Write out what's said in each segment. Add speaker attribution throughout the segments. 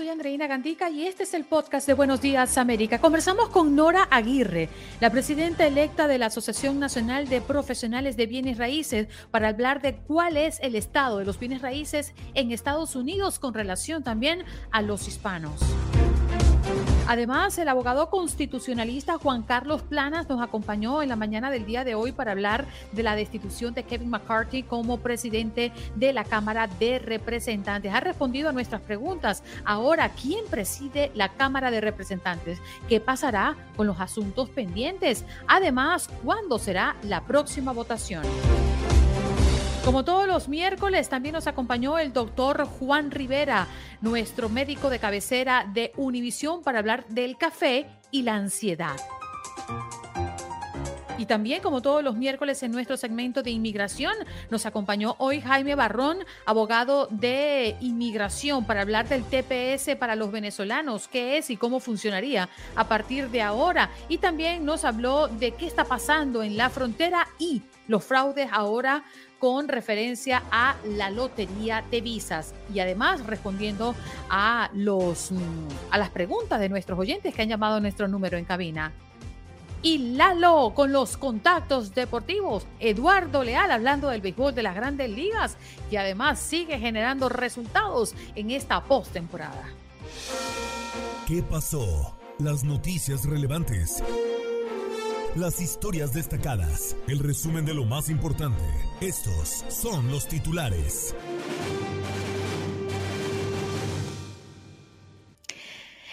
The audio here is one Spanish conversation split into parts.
Speaker 1: Soy Andreina Gandica y este es el podcast de Buenos Días América. Conversamos con Nora Aguirre, la presidenta electa de la Asociación Nacional de Profesionales de Bienes Raíces, para hablar de cuál es el estado de los bienes raíces en Estados Unidos con relación también a los hispanos. Además, el abogado constitucionalista Juan Carlos Planas nos acompañó en la mañana del día de hoy para hablar de la destitución de Kevin McCarthy como presidente de la Cámara de Representantes. Ha respondido a nuestras preguntas. Ahora, ¿quién preside la Cámara de Representantes? ¿Qué pasará con los asuntos pendientes? Además, ¿cuándo será la próxima votación? Como todos los miércoles, también nos acompañó el doctor Juan Rivera, nuestro médico de cabecera de Univisión, para hablar del café y la ansiedad. Y también, como todos los miércoles en nuestro segmento de inmigración, nos acompañó hoy Jaime Barrón, abogado de inmigración, para hablar del TPS para los venezolanos, qué es y cómo funcionaría a partir de ahora. Y también nos habló de qué está pasando en la frontera y los fraudes ahora con referencia a la lotería de visas y además respondiendo a los mm, a las preguntas de nuestros oyentes que han llamado nuestro número en cabina. Y Lalo con los contactos deportivos. Eduardo Leal hablando del béisbol de las grandes ligas y además sigue generando resultados en esta postemporada.
Speaker 2: ¿Qué pasó? Las noticias relevantes las historias destacadas, el resumen de lo más importante. Estos son los titulares.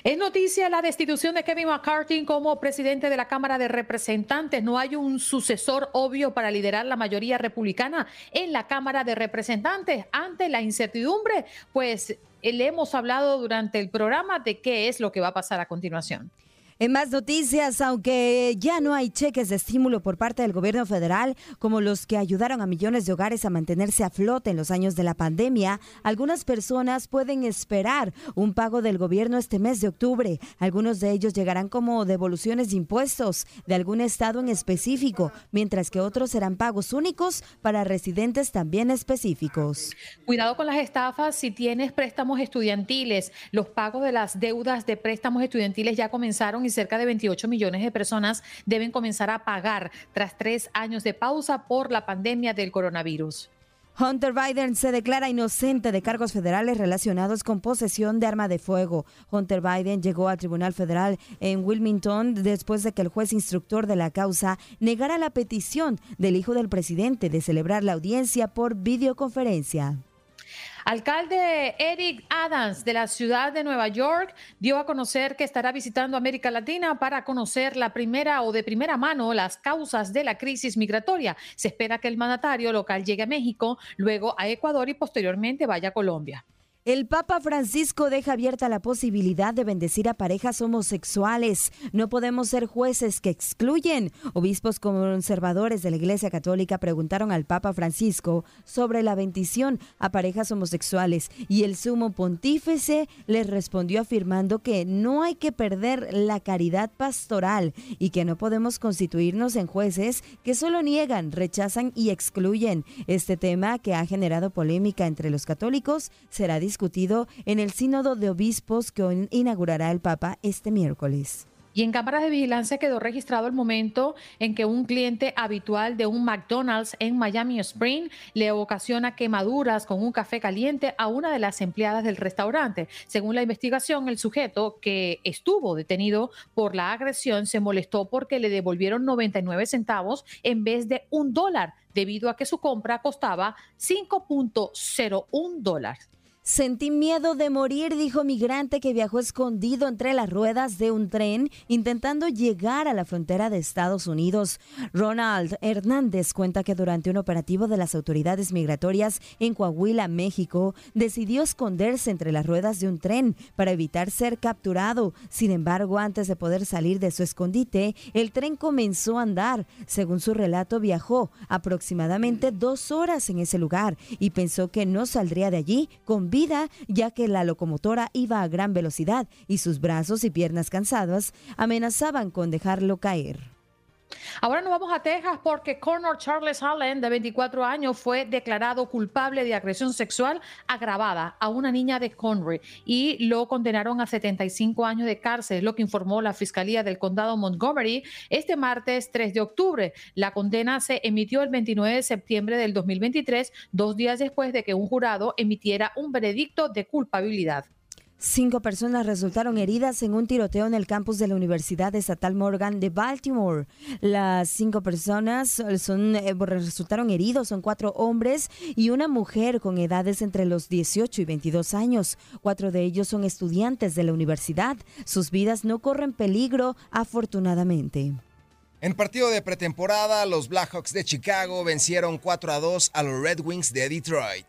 Speaker 1: Es noticia la destitución de Kevin McCarthy como presidente de la Cámara de Representantes. No hay un sucesor obvio para liderar la mayoría republicana en la Cámara de Representantes. Ante la incertidumbre, pues le hemos hablado durante el programa de qué es lo que va a pasar a continuación.
Speaker 3: En más noticias, aunque ya no hay cheques de estímulo por parte del gobierno federal, como los que ayudaron a millones de hogares a mantenerse a flote en los años de la pandemia, algunas personas pueden esperar un pago del gobierno este mes de octubre. Algunos de ellos llegarán como devoluciones de impuestos de algún estado en específico, mientras que otros serán pagos únicos para residentes también específicos.
Speaker 1: Cuidado con las estafas si tienes préstamos estudiantiles. Los pagos de las deudas de préstamos estudiantiles ya comenzaron y cerca de 28 millones de personas deben comenzar a pagar tras tres años de pausa por la pandemia del coronavirus.
Speaker 3: Hunter Biden se declara inocente de cargos federales relacionados con posesión de arma de fuego. Hunter Biden llegó al Tribunal Federal en Wilmington después de que el juez instructor de la causa negara la petición del hijo del presidente de celebrar la audiencia por videoconferencia.
Speaker 1: Alcalde Eric Adams de la ciudad de Nueva York dio a conocer que estará visitando América Latina para conocer la primera o de primera mano las causas de la crisis migratoria. Se espera que el mandatario local llegue a México, luego a Ecuador y posteriormente vaya a Colombia.
Speaker 3: El Papa Francisco deja abierta la posibilidad de bendecir a parejas homosexuales. No podemos ser jueces que excluyen. Obispos conservadores de la Iglesia Católica preguntaron al Papa Francisco sobre la bendición a parejas homosexuales y el sumo pontífice les respondió afirmando que no hay que perder la caridad pastoral y que no podemos constituirnos en jueces que solo niegan, rechazan y excluyen. Este tema que ha generado polémica entre los católicos será discutido en el Sínodo de Obispos que inaugurará el Papa este miércoles.
Speaker 1: Y en cámaras de vigilancia quedó registrado el momento en que un cliente habitual de un McDonald's en Miami Spring le ocasiona quemaduras con un café caliente a una de las empleadas del restaurante. Según la investigación, el sujeto que estuvo detenido por la agresión se molestó porque le devolvieron 99 centavos en vez de un dólar, debido a que su compra costaba 5.01 dólares.
Speaker 3: Sentí miedo de morir, dijo migrante que viajó escondido entre las ruedas de un tren intentando llegar a la frontera de Estados Unidos. Ronald Hernández cuenta que durante un operativo de las autoridades migratorias en Coahuila, México, decidió esconderse entre las ruedas de un tren para evitar ser capturado. Sin embargo, antes de poder salir de su escondite, el tren comenzó a andar. Según su relato, viajó aproximadamente dos horas en ese lugar y pensó que no saldría de allí con vida ya que la locomotora iba a gran velocidad y sus brazos y piernas cansadas amenazaban con dejarlo caer.
Speaker 1: Ahora nos vamos a Texas porque Connor Charles Allen, de 24 años, fue declarado culpable de agresión sexual agravada a una niña de Conroy y lo condenaron a 75 años de cárcel, lo que informó la Fiscalía del Condado Montgomery este martes 3 de octubre. La condena se emitió el 29 de septiembre del 2023, dos días después de que un jurado emitiera un veredicto de culpabilidad.
Speaker 3: Cinco personas resultaron heridas en un tiroteo en el campus de la Universidad Estatal Morgan de Baltimore. Las cinco personas son, eh, resultaron heridos, son cuatro hombres y una mujer con edades entre los 18 y 22 años. Cuatro de ellos son estudiantes de la universidad. Sus vidas no corren peligro, afortunadamente.
Speaker 4: En partido de pretemporada, los Blackhawks de Chicago vencieron 4 a 2 a los Red Wings de Detroit.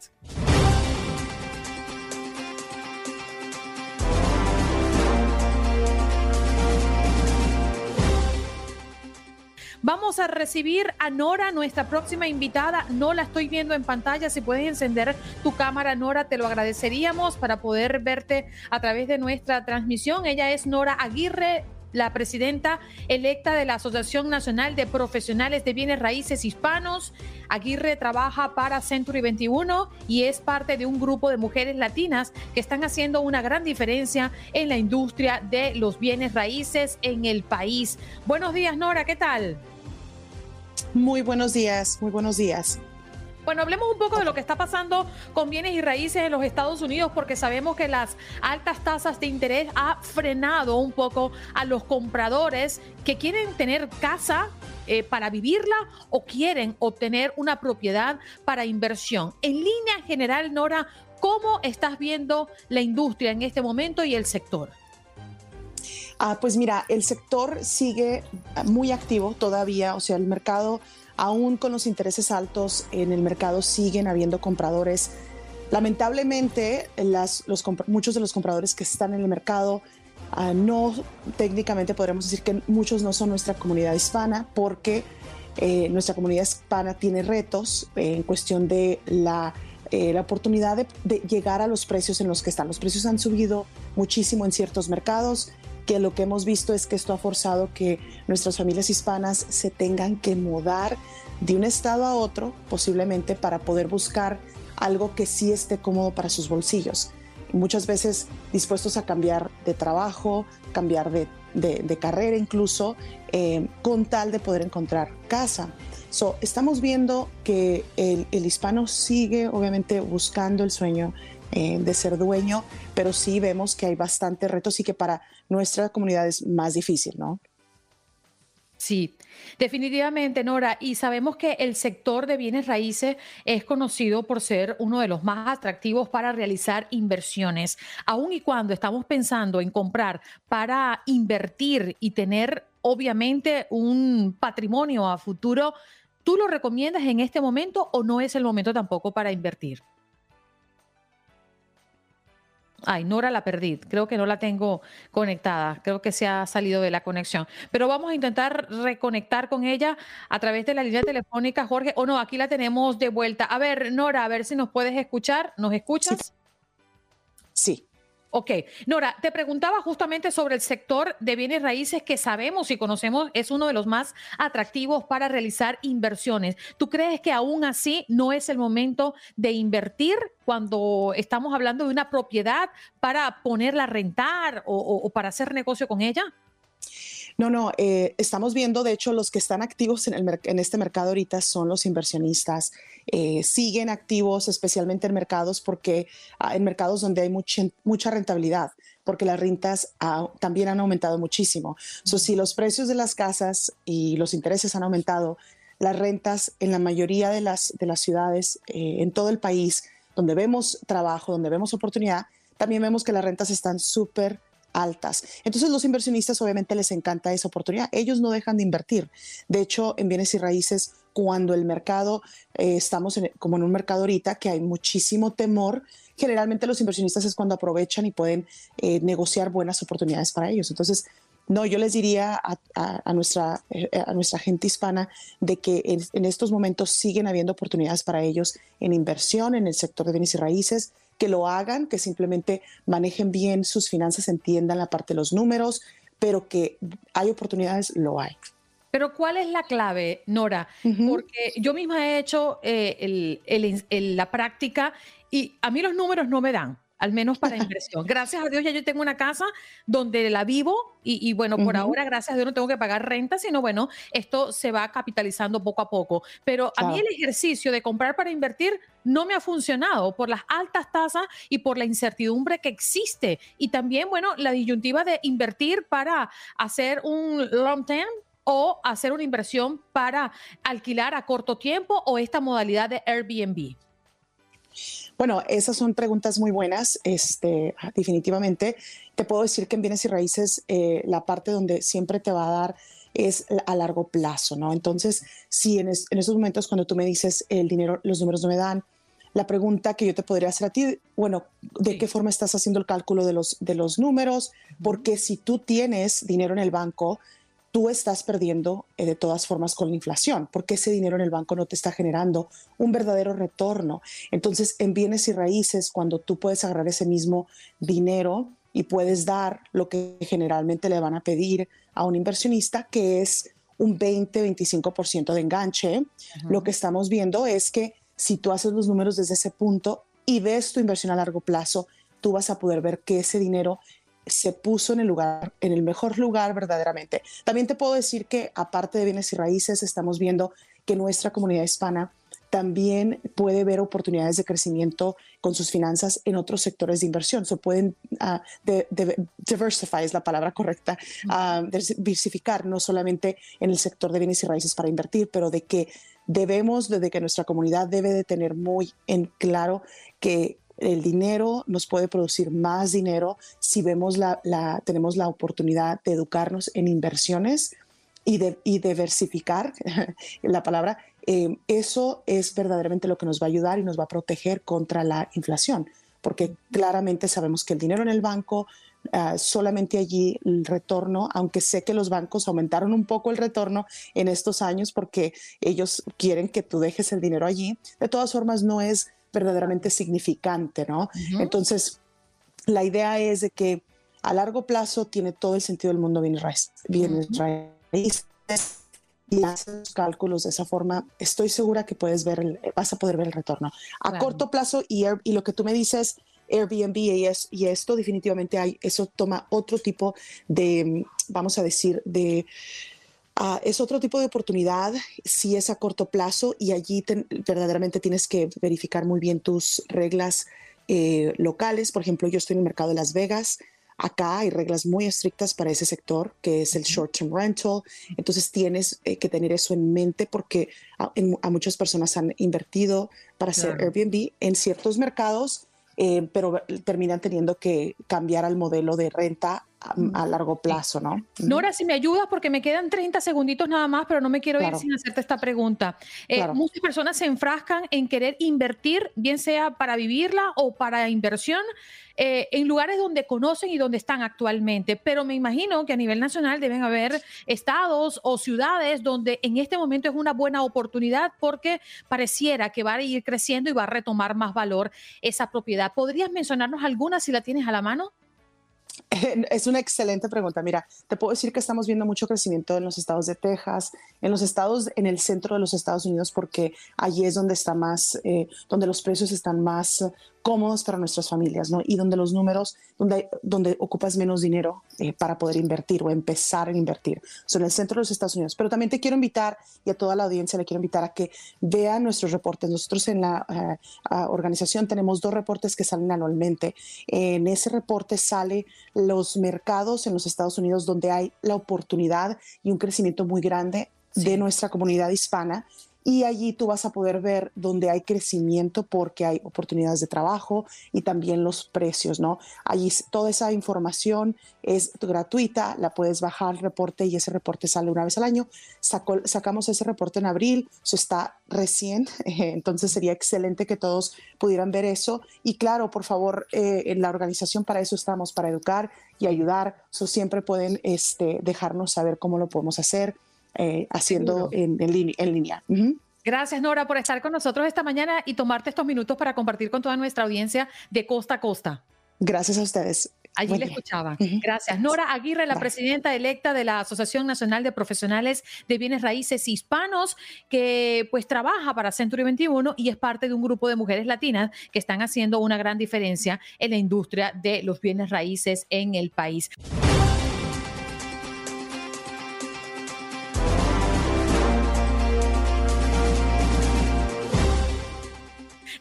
Speaker 1: Vamos a recibir a Nora, nuestra próxima invitada. No la estoy viendo en pantalla. Si puedes encender tu cámara, Nora, te lo agradeceríamos para poder verte a través de nuestra transmisión. Ella es Nora Aguirre, la presidenta electa de la Asociación Nacional de Profesionales de Bienes Raíces Hispanos. Aguirre trabaja para Century 21 y es parte de un grupo de mujeres latinas que están haciendo una gran diferencia en la industria de los bienes raíces en el país. Buenos días, Nora, ¿qué tal?
Speaker 5: Muy buenos días, muy buenos días.
Speaker 1: Bueno, hablemos un poco de lo que está pasando con bienes y raíces en los Estados Unidos, porque sabemos que las altas tasas de interés ha frenado un poco a los compradores que quieren tener casa eh, para vivirla o quieren obtener una propiedad para inversión. En línea general, Nora, ¿cómo estás viendo la industria en este momento y el sector?
Speaker 5: Ah, pues mira, el sector sigue muy activo todavía, o sea, el mercado aún con los intereses altos en el mercado siguen habiendo compradores. Lamentablemente, muchos de los compradores que están en el mercado ah, no técnicamente podremos decir que muchos no son nuestra comunidad hispana porque eh, nuestra comunidad hispana tiene retos en cuestión de la, eh, oportunidad de, llegar a los precios en los que están. Los precios han subido muchísimo en ciertos mercados que lo que hemos visto es que esto ha forzado que nuestras familias hispanas se tengan que mudar de un estado a otro, posiblemente para poder buscar algo que sí esté cómodo para sus bolsillos. muchas veces dispuestos a cambiar de trabajo, cambiar de, carrera incluso, eh, con tal de poder encontrar casa. So, estamos viendo que el hispano sigue obviamente buscando el sueño eh, de ser dueño, pero sí vemos que hay bastantes retos y que para nuestra comunidad es más difícil, ¿no?
Speaker 1: Sí, definitivamente, Nora. Y sabemos que el sector de bienes raíces es conocido por ser uno de los más atractivos para realizar inversiones. Aun y cuando estamos pensando en comprar para invertir y tener, obviamente, un patrimonio a futuro, ¿tú lo recomiendas en este momento o no es el momento tampoco para invertir? Ay, Nora la perdí. Creo que no la tengo conectada. Creo que se ha salido de la conexión. Pero vamos a intentar reconectar con ella a través de la línea telefónica, Jorge. O no, aquí la tenemos de vuelta. A ver, Nora, a ver si nos puedes escuchar. ¿Nos escuchas?
Speaker 5: Sí.
Speaker 1: Ok, Nora, te preguntaba justamente sobre el sector de bienes raíces que sabemos y conocemos es uno de los más atractivos para realizar inversiones. ¿Tú crees que aún así no es el momento de invertir cuando estamos hablando de una propiedad para ponerla a rentar o, o para hacer negocio con ella?
Speaker 5: No, no, eh, estamos viendo, de hecho, los que están activos en, el, en este mercado ahorita son los inversionistas. Eh, siguen activos, especialmente en mercados, porque ah, en mercados donde hay mucha, mucha rentabilidad, porque las rentas ah, también han aumentado muchísimo. So, si los precios de las casas y los intereses han aumentado, las rentas en la mayoría de las, de las ciudades eh, en todo el país donde vemos trabajo, donde vemos oportunidad, también vemos que las rentas están súper altas. Entonces los inversionistas obviamente les encanta esa oportunidad. Ellos no dejan de invertir. De hecho, en bienes y raíces, cuando el mercado, eh, estamos como en un mercado ahorita que hay muchísimo temor, generalmente los inversionistas es cuando aprovechan y pueden eh, negociar buenas oportunidades para ellos. Entonces, no, yo les diría a, nuestra, eh, a nuestra gente hispana de que en, estos momentos siguen habiendo oportunidades para ellos en inversión en el sector de bienes y raíces, que lo hagan, que simplemente manejen bien sus finanzas, entiendan la parte de los números, pero que hay oportunidades, lo hay.
Speaker 1: Pero ¿cuál es la clave, Nora? Porque yo misma he hecho eh, la práctica y a mí los números no me dan al menos para inversión. Gracias a Dios ya yo tengo una casa donde la vivo y, bueno, por ahora, gracias a Dios no tengo que pagar renta, sino bueno, esto se va capitalizando poco a poco. Pero a mí el ejercicio de comprar para invertir no me ha funcionado por las altas tasas y por la incertidumbre que existe. Y también, bueno, la disyuntiva de invertir para hacer un long term o hacer una inversión para alquilar a corto tiempo o esta modalidad de Airbnb.
Speaker 5: Bueno, esas son preguntas muy buenas. Este, definitivamente, te puedo decir que en bienes y raíces eh, la parte donde siempre te va a dar es a largo plazo, ¿no? Entonces, si en, esos momentos cuando tú me dices el dinero, los números no me dan, la pregunta que yo te podría hacer a ti, bueno, ¿de qué forma estás haciendo el cálculo de los, de los números? Porque si tú tienes dinero en el banco, tú estás perdiendo eh, de todas formas con la inflación, porque ese dinero en el banco no te está generando un verdadero retorno. Entonces, en bienes y raíces, cuando tú puedes agarrar ese mismo dinero y puedes dar lo que generalmente le van a pedir a un inversionista, que es un 20-25% de enganche, lo que estamos viendo es que si tú haces los números desde ese punto y ves tu inversión a largo plazo, tú vas a poder ver que ese dinero se puso en el lugar, en el mejor lugar verdaderamente. También te puedo decir que aparte de bienes y raíces, estamos viendo que nuestra comunidad hispana también puede ver oportunidades de crecimiento con sus finanzas en otros sectores de inversión. Se pueden uh, diversify es la palabra correcta, uh, diversificar no solamente en el sector de bienes y raíces para invertir, pero de que debemos, desde que nuestra comunidad debe de tener muy en claro que el dinero nos puede producir más dinero si vemos la, tenemos la oportunidad de educarnos en inversiones y, de, diversificar la palabra. Eh, eso es verdaderamente lo que nos va a ayudar y nos va a proteger contra la inflación, porque claramente sabemos que el dinero en el banco, ah, solamente allí el retorno, aunque sé que los bancos aumentaron un poco el retorno en estos años porque ellos quieren que tú dejes el dinero allí, de todas formas no es verdaderamente significante, ¿no? Entonces, la idea es de que a largo plazo tiene todo el sentido del mundo bien raíces y haces los cálculos de esa forma, estoy segura que puedes ver, vas a poder ver el retorno. A corto plazo y, y, lo que tú me dices, Airbnb y, es, y esto definitivamente hay, eso toma otro tipo de, vamos a decir, de Ah, es otro tipo de oportunidad si es a corto plazo y allí verdaderamente tienes que verificar muy bien tus reglas eh, locales. Por ejemplo, yo estoy en el mercado de Las Vegas. Acá hay reglas muy estrictas para ese sector, que es el short-term rental. Entonces tienes eh, que tener eso en mente porque a, muchas personas han invertido para hacer Airbnb en ciertos mercados, eh, pero terminan teniendo que cambiar al modelo de renta a, largo plazo, ¿no?
Speaker 1: Nora, si me ayudas, porque me quedan 30 segunditos nada más, pero no me quiero ir sin hacerte esta pregunta. Eh, muchas personas se enfrascan en querer invertir, bien sea para vivirla o para inversión, eh, en lugares donde conocen y donde están actualmente. Pero me imagino que a nivel nacional deben haber estados o ciudades donde en este momento es una buena oportunidad porque pareciera que va a ir creciendo y va a retomar más valor esa propiedad. ¿Podrías mencionarnos alguna si la tienes a la mano?
Speaker 5: Es una excelente pregunta. Mira, te puedo decir que estamos viendo mucho crecimiento en los estados de Texas, en los estados, en el centro de los Estados Unidos, porque allí es donde está más, eh, donde los precios están más cómodos para nuestras familias, ¿no? Y donde los números, donde, donde ocupas menos dinero eh, para poder invertir o empezar a invertir. Son el centro de los Estados Unidos. Pero también te quiero invitar, y a toda la audiencia le quiero invitar a que vean nuestros reportes. Nosotros en la eh, organización tenemos dos reportes que salen anualmente. En ese reporte sale los mercados en los Estados Unidos donde hay la oportunidad y un crecimiento muy grande de nuestra comunidad hispana y allí tú vas a poder ver dónde hay crecimiento porque hay oportunidades de trabajo y también los precios, ¿no? Allí toda esa información es gratuita, la puedes bajar el reporte y ese reporte sale una vez al año. sacamos ese reporte en abril, eso está recién, entonces sería excelente que todos pudieran ver eso. Y claro, por favor, eh, en la organización para eso estamos, para educar y ayudar. Siempre pueden este, dejarnos saber cómo lo podemos hacer eh, haciendo en, línea.
Speaker 1: Gracias, Nora, por estar con nosotros esta mañana y tomarte estos minutos para compartir con toda nuestra audiencia de costa a costa.
Speaker 5: Gracias a ustedes.
Speaker 1: Allí le escuchaba. Gracias. Nora Aguirre, la presidenta electa de la Asociación Nacional de Profesionales de Bienes Raíces Hispanos, que pues trabaja para Century 21 y es parte de un grupo de mujeres latinas que están haciendo una gran diferencia en la industria de los bienes raíces en el país.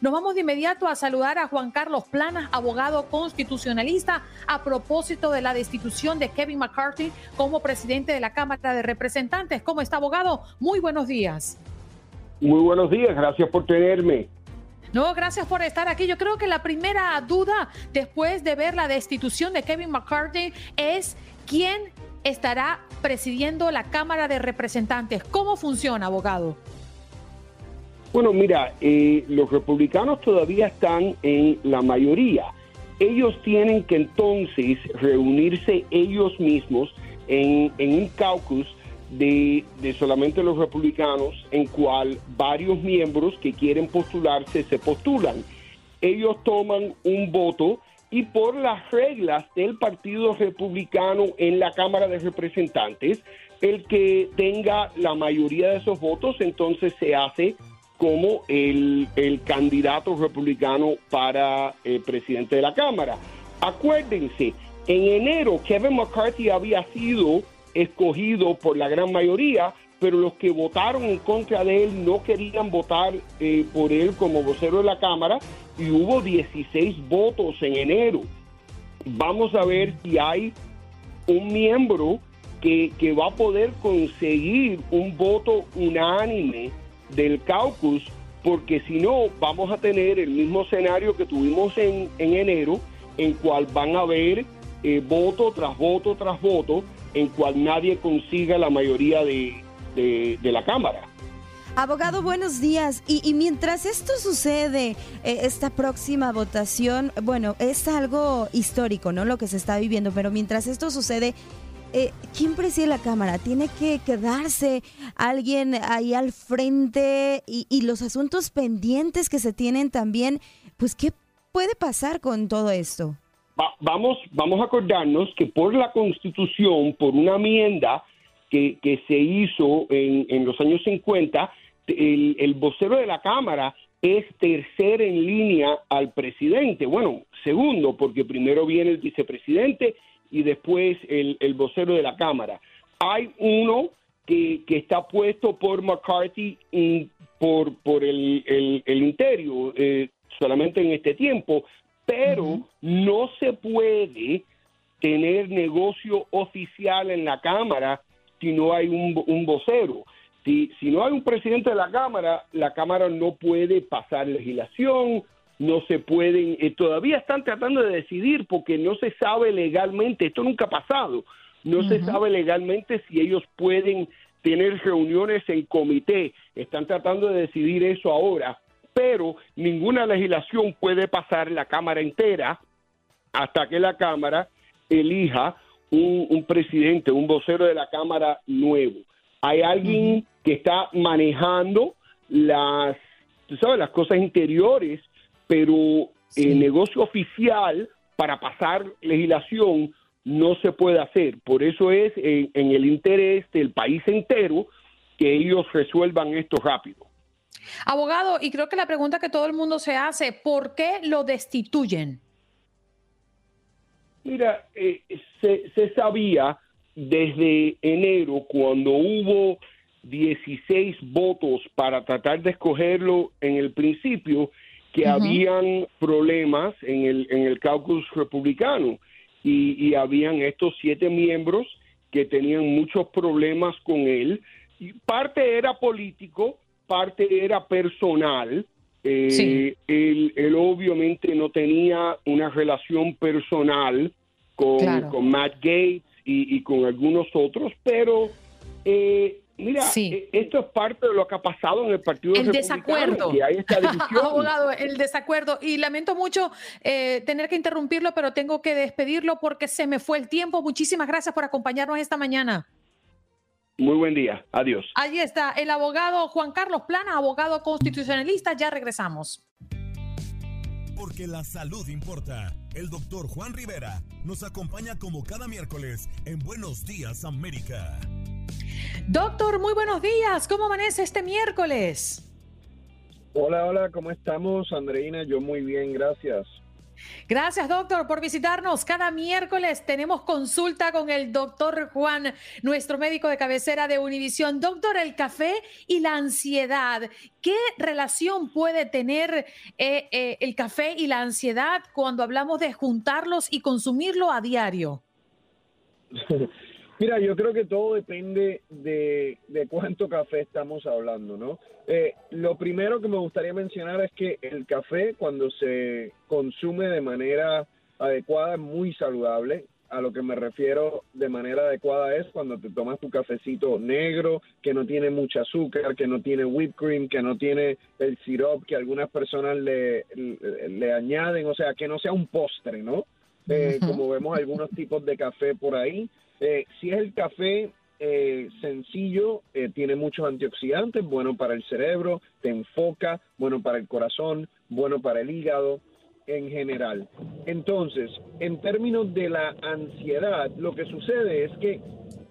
Speaker 1: Nos vamos de inmediato a saludar a Juan Carlos Planas, abogado constitucionalista, a propósito de la destitución de Kevin McCarthy como presidente de la Cámara de Representantes. ¿Cómo está, abogado? Muy buenos días.
Speaker 6: Muy buenos días, gracias por tenerme.
Speaker 1: No, gracias por estar aquí. Yo creo que la primera duda después de ver la destitución de Kevin McCarthy es quién estará presidiendo la Cámara de Representantes. ¿Cómo funciona, abogado?
Speaker 6: Bueno, mira, eh, los republicanos todavía están en la mayoría. Ellos tienen que entonces reunirse ellos mismos en, un caucus de, solamente los republicanos, en cual varios miembros que quieren postularse se postulan. Ellos toman un voto y por las reglas del Partido Republicano en la Cámara de Representantes, el que tenga la mayoría de esos votos entonces se hace como el, candidato republicano para el eh, presidente de la Cámara. Acuérdense, en enero Kevin McCarthy había sido escogido por la gran mayoría, pero los que votaron en contra de él no querían votar eh, por él como vocero de la Cámara y hubo 16 votos en enero. Vamos a ver si hay un miembro que, que va a poder conseguir un voto unánime del caucus, porque si no, vamos a tener el mismo escenario que tuvimos en, enero, en cual van a haber eh, voto tras voto tras voto, en cual nadie consiga la mayoría de, la Cámara.
Speaker 3: Abogado, buenos días. Y, mientras esto sucede, eh, esta próxima votación, bueno, es algo histórico, ¿no? Lo que se está viviendo, pero mientras esto sucede, eh, ¿quién preside la Cámara? ¿Tiene que quedarse alguien ahí al frente y, los asuntos pendientes que se tienen también? Pues, ¿qué puede pasar con todo esto?
Speaker 6: vamos, vamos a acordarnos que por la Constitución, por una enmienda que, se hizo en, los años 50, el, el vocero de la Cámara es tercer en línea al presidente. Bueno, segundo, porque primero viene el vicepresidente y después el, vocero de la Cámara. Hay uno que, está puesto por McCarthy y por, por el, el, Interior eh, solamente en este tiempo, pero no se puede tener negocio oficial en la Cámara si no hay un, un vocero. Si, si no hay un presidente de la Cámara, la Cámara no puede pasar legislación, no se pueden, eh, todavía están tratando de decidir porque no se sabe legalmente, esto nunca ha pasado, no se sabe legalmente si ellos pueden tener reuniones en comité, están tratando de decidir eso ahora, pero ninguna legislación puede pasar la Cámara entera hasta que la Cámara elija un, presidente, un vocero de la Cámara nuevo. Hay alguien que está manejando las, sabes, las cosas interiores pero el negocio oficial para pasar legislación no se puede hacer. Por eso es en, el interés del país entero que ellos resuelvan esto rápido.
Speaker 1: Abogado, y creo que la pregunta que todo el mundo se hace, ¿por qué lo destituyen?
Speaker 6: Mira, eh, se, se, sabía desde enero cuando hubo 16 votos para tratar de escogerlo en el principio, que habían problemas en el, en el caucus republicano y, habían estos siete miembros que tenían muchos problemas con él. Y parte era político, parte era personal. Eh, él, obviamente no tenía una relación personal con, Matt Gates y, con algunos otros, pero eh, Mira, eh, esto es parte de lo que ha pasado en el Partido
Speaker 1: El desacuerdo. Abogado, el desacuerdo. Y lamento mucho eh, tener que interrumpirlo, pero tengo que despedirlo porque se me fue el tiempo. Muchísimas gracias por acompañarnos esta mañana.
Speaker 6: Muy buen día. Adiós.
Speaker 1: Ahí está el abogado Juan Carlos Plana, abogado constitucionalista. Ya regresamos.
Speaker 2: Porque la salud importa. El doctor Juan Rivera nos acompaña como cada miércoles en Buenos Días América.
Speaker 1: Doctor, muy buenos días. ¿Cómo amanece este miércoles?
Speaker 7: Hola, hola, ¿cómo estamos, Andreina? Yo muy bien, gracias.
Speaker 1: Gracias, doctor, por visitarnos. Cada miércoles tenemos consulta con el doctor Juan, nuestro médico de cabecera de Univisión. Doctor, el café y la ansiedad. ¿Qué relación puede tener eh, eh, el café y la ansiedad cuando hablamos de juntarlos y consumirlo a diario?
Speaker 7: Mira, yo creo que todo depende de, cuánto café estamos hablando, ¿no? Eh, lo primero que me gustaría mencionar es que el café cuando se consume de manera adecuada es muy saludable. A lo que me refiero de manera adecuada es cuando te tomas tu cafecito negro, que no tiene mucha azúcar, que no tiene whipped cream, que no tiene el syrup que algunas personas le, le, añaden, o sea, que no sea un postre, ¿no? Eh, como vemos algunos tipos de café por ahí. Eh, si es el café eh, sencillo, eh, tiene muchos antioxidantes, bueno para el cerebro, te enfoca, bueno para el corazón, bueno para el hígado en general. Entonces, en términos de la ansiedad, lo que sucede es que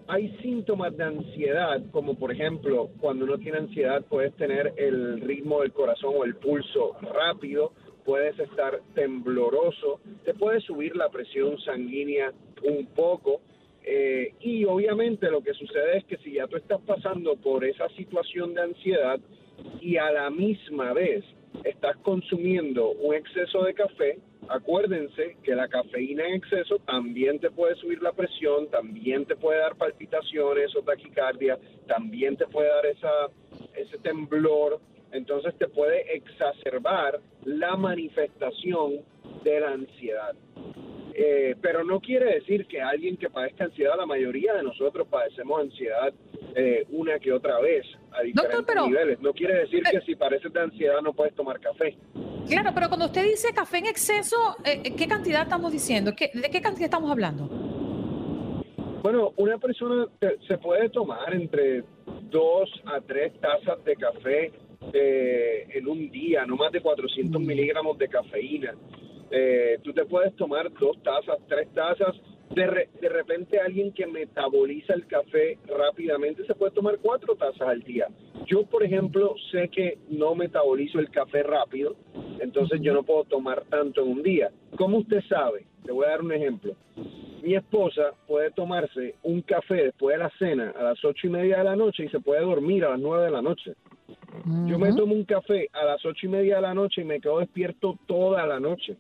Speaker 7: hay síntomas de ansiedad, como por ejemplo, cuando uno tiene ansiedad puedes tener el ritmo del corazón o el pulso rápido, puedes estar tembloroso, te puede subir la presión sanguínea un poco, eh, y obviamente lo que sucede es que si ya tú estás pasando por esa situación de ansiedad y a la misma vez estás consumiendo un exceso de café, acuérdense que la cafeína en exceso también te puede subir la presión, también te puede dar palpitaciones o taquicardia, también te puede dar esa, ese temblor, entonces te puede exacerbar la manifestación de la ansiedad. Eh, pero no quiere decir que alguien que padezca ansiedad, la mayoría de nosotros padecemos ansiedad eh, una que otra vez a diferentes niveles. No quiere decir que si padeces de ansiedad no puedes tomar café.
Speaker 1: Claro, pero cuando usted dice café en exceso, eh, ¿qué cantidad estamos diciendo? ¿De qué cantidad estamos hablando?
Speaker 7: Bueno, una persona se puede tomar entre dos a tres tazas de café en un día, no más de 400 mm. miligramos de cafeína. Eh, tú te puedes tomar dos tazas, tres tazas. De, de repente alguien que metaboliza el café rápidamente se puede tomar cuatro tazas al día. Yo, por ejemplo, sé que no metabolizo el café rápido, entonces yo no puedo tomar tanto en un día. ¿Cómo usted sabe? Le voy a dar un ejemplo. Mi esposa puede tomarse un café después de la cena a las ocho y media de la noche y se puede dormir a las nueve de la noche. Yo me tomo un café a las ocho y media de la noche y me quedo despierto toda la noche.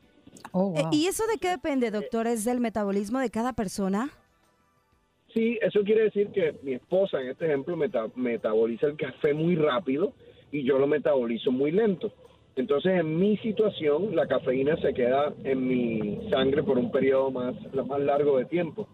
Speaker 3: Oh, eh, ¿Y eso de qué depende, doctor? ¿Es del metabolismo de cada persona?
Speaker 7: Sí, eso quiere decir que mi esposa, en este ejemplo, metaboliza el café muy rápido y yo lo metabolizo muy lento. Entonces, en mi situación, la cafeína se queda en mi sangre por un periodo más, más largo de tiempo.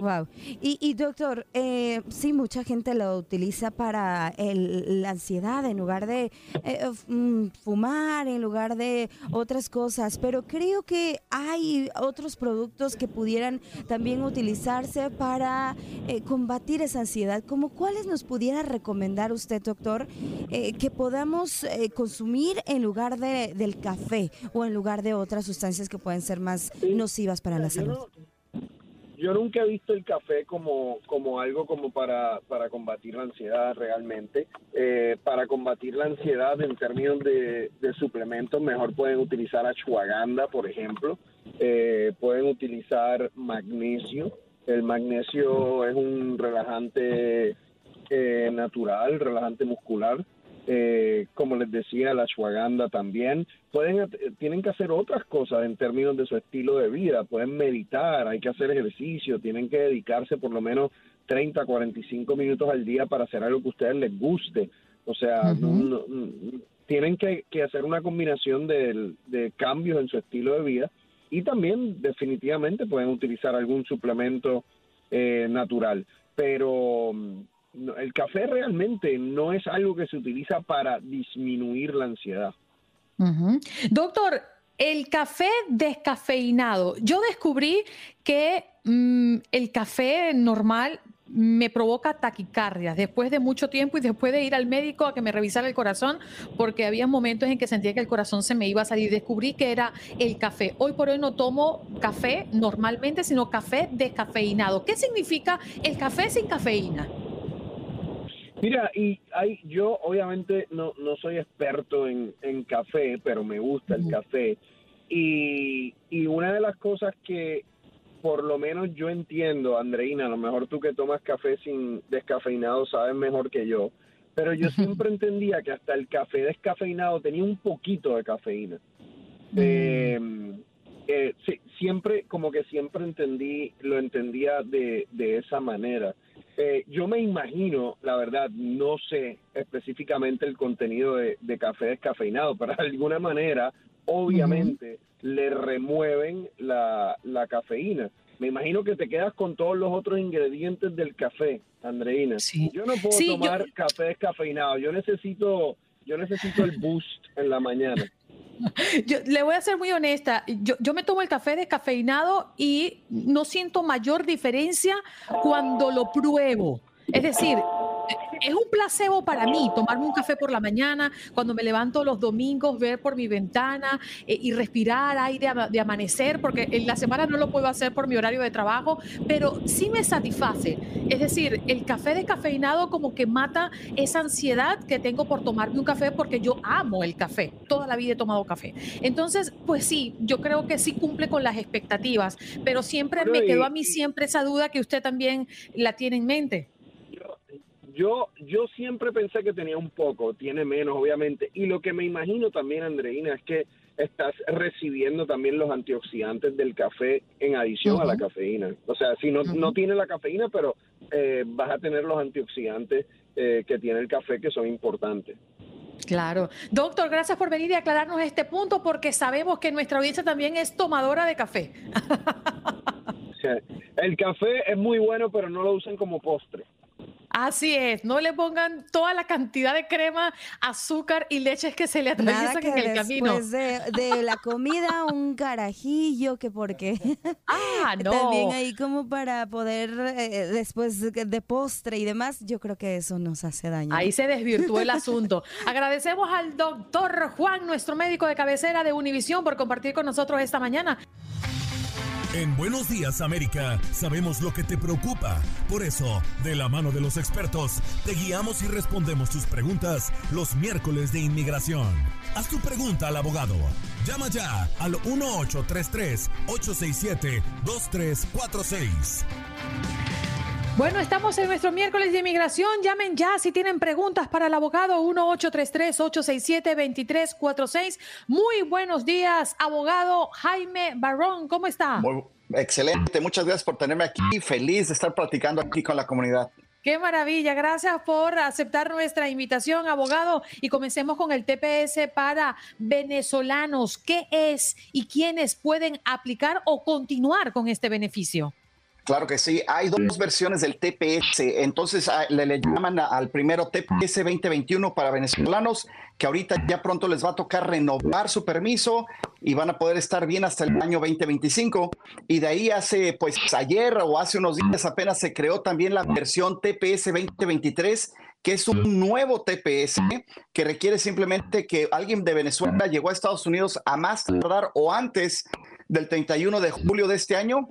Speaker 3: Wow. Y, doctor, eh, sí, mucha gente lo utiliza para la ansiedad en lugar de eh, mm, fumar, en lugar de otras cosas, pero creo que hay otros productos que pudieran también utilizarse para eh, combatir esa ansiedad. ¿Como cuáles nos pudiera recomendar usted, doctor, eh, que podamos consumir en lugar de, del café o en lugar de otras sustancias que pueden ser más nocivas para la salud?
Speaker 7: Yo nunca he visto el café como, como algo como para, para combatir la ansiedad realmente. Eh, para combatir la ansiedad en términos de, suplementos, mejor pueden utilizar ashwagandha, por ejemplo. Eh, pueden utilizar magnesio. El magnesio es un relajante eh, natural, relajante muscular. Eh, como les decía, la ashwagandha también. Pueden, tienen que hacer otras cosas en términos de su estilo de vida. Pueden meditar, hay que hacer ejercicio, tienen que dedicarse por lo menos 30, 45 minutos al día para hacer algo que a ustedes les guste. O sea, tienen que, hacer una combinación de, de cambios en su estilo de vida y también definitivamente pueden utilizar algún suplemento eh, natural. Pero el café realmente no es algo que se utiliza para disminuir la ansiedad.
Speaker 1: Doctor, el café descafeinado. Yo descubrí que mm, el café normal me provoca taquicardia después de mucho tiempo y después de ir al médico a que me revisara el corazón, porque había momentos en que sentía que el corazón se me iba a salir. Descubrí que era el café. Hoy por hoy no tomo café normalmente, sino café descafeinado. ¿Qué significa el café sin cafeína?
Speaker 7: Mira, y hay, yo obviamente no, no soy experto en, en café, pero me gusta el café. Y, y una de las cosas que por lo menos yo entiendo, Andreina, a lo mejor tú que tomas café sin descafeinado sabes mejor que yo, pero yo siempre entendía que hasta el café descafeinado tenía un poquito de cafeína. Mm. Em, eh, siempre, como que siempre entendí, lo entendía de, de esa manera. Eh, yo me imagino, la verdad, no sé específicamente el contenido de, café descafeinado, pero de alguna manera, obviamente, le remueven la, cafeína. Me imagino que te quedas con todos los otros ingredientes del café, Andreina. Yo no puedo tomar café descafeinado. Yo necesito, yo necesito el boost en la mañana.
Speaker 1: Yo le voy a ser muy honesta. Yo, yo, me tomo el café descafeinado y no siento mayor diferencia cuando lo pruebo. Es decir, es un placebo para mí tomarme un café por la mañana, cuando me levanto los domingos, ver por mi ventana eh, y respirar aire de amanecer, porque en la semana no lo puedo hacer por mi horario de trabajo, pero sí me satisface. Es decir, el café descafeinado como que mata esa ansiedad que tengo por tomarme un café, porque yo amo el café. Toda la vida he tomado café. Entonces, pues sí, yo creo que sí cumple con las expectativas, pero siempre me quedó a mí siempre esa duda que usted también la tiene en mente.
Speaker 7: Yo, yo siempre pensé que tenía un poco, tiene menos obviamente, y lo que me imagino también, Andreina, es que estás recibiendo también los antioxidantes del café en adición a la cafeína. O sea, si no, no tiene la cafeína, pero eh, vas a tener los antioxidantes eh, que tiene el café que son importantes.
Speaker 1: Claro. Doctor, gracias por venir y aclararnos este punto porque sabemos que nuestra audiencia también es tomadora de café.
Speaker 7: el café es muy bueno, pero no lo usen como postre.
Speaker 1: Así es, no le pongan toda la cantidad de crema, azúcar y leches que se le atraviesan en el camino.
Speaker 3: De, la comida, un carajillo, que porque.
Speaker 1: Ah, no.
Speaker 3: También ahí como para poder, eh, después de postre y demás, yo creo que eso nos hace daño.
Speaker 1: Ahí se desvirtuó el asunto. Agradecemos al doctor Juan, nuestro médico de cabecera de Univisión, por compartir con nosotros esta mañana.
Speaker 2: En Buenos Días América sabemos lo que te preocupa. Por eso, de la mano de los expertos, te guiamos y respondemos tus preguntas los miércoles de inmigración. Haz tu pregunta al abogado. Llama ya al 1833-867-2346.
Speaker 1: Bueno, estamos en nuestro miércoles de inmigración. Llamen ya si tienen preguntas para el abogado 1833-867-2346. Muy buenos días, abogado Jaime Barrón. ¿Cómo está?
Speaker 8: excelente. Muchas gracias por tenerme aquí. Feliz de estar platicando aquí con la comunidad.
Speaker 1: Qué maravilla. Gracias por aceptar nuestra invitación, abogado. Y comencemos con el TPS para venezolanos. ¿Qué es y quiénes pueden aplicar o continuar con este beneficio?
Speaker 8: Claro que sí, hay dos versiones del TPS, entonces ah, le, llaman al primero TPS 2021 para venezolanos, que ahorita ya pronto les va a tocar renovar su permiso y van a poder estar bien hasta el año 2025. Y de ahí hace, pues ayer o hace unos días apenas se creó también la versión TPS 2023 que es un nuevo TPS que requiere simplemente que alguien de Venezuela llegó a Estados Unidos a más tardar o antes del 31 de julio de este año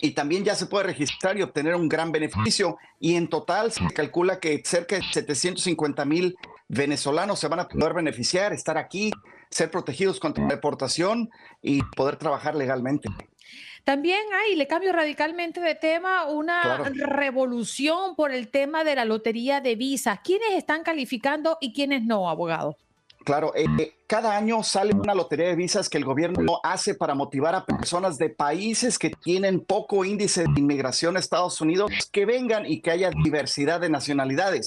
Speaker 8: y también ya se puede registrar y obtener un gran beneficio. Y en total se calcula que cerca de 750 mil venezolanos se van a poder beneficiar, estar aquí, ser protegidos contra la deportación y poder trabajar legalmente.
Speaker 1: También hay, le cambio radicalmente de tema, una revolución por el tema de la lotería de visas. ¿Quiénes están calificando y quiénes no, abogado?
Speaker 8: Claro, eh, cada año sale una lotería de visas que el gobierno hace para motivar a personas de países que tienen poco índice de inmigración a Estados Unidos que vengan y que haya diversidad de nacionalidades.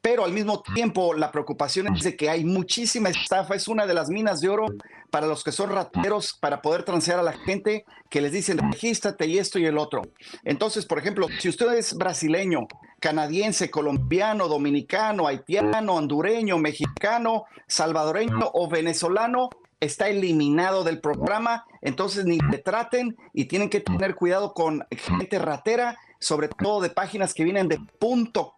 Speaker 8: Pero al mismo tiempo la preocupación es de que hay muchísima estafa, es una de las minas de oro para los que son rateros, para poder transear a la gente que les dicen regístrate y esto y el otro. Entonces, por ejemplo, si usted es brasileño, canadiense, colombiano, dominicano, haitiano, hondureño, mexicano, salvadoreño o venezolano, está eliminado del programa, entonces ni le traten y tienen que tener cuidado con gente ratera, sobre todo de páginas que vienen de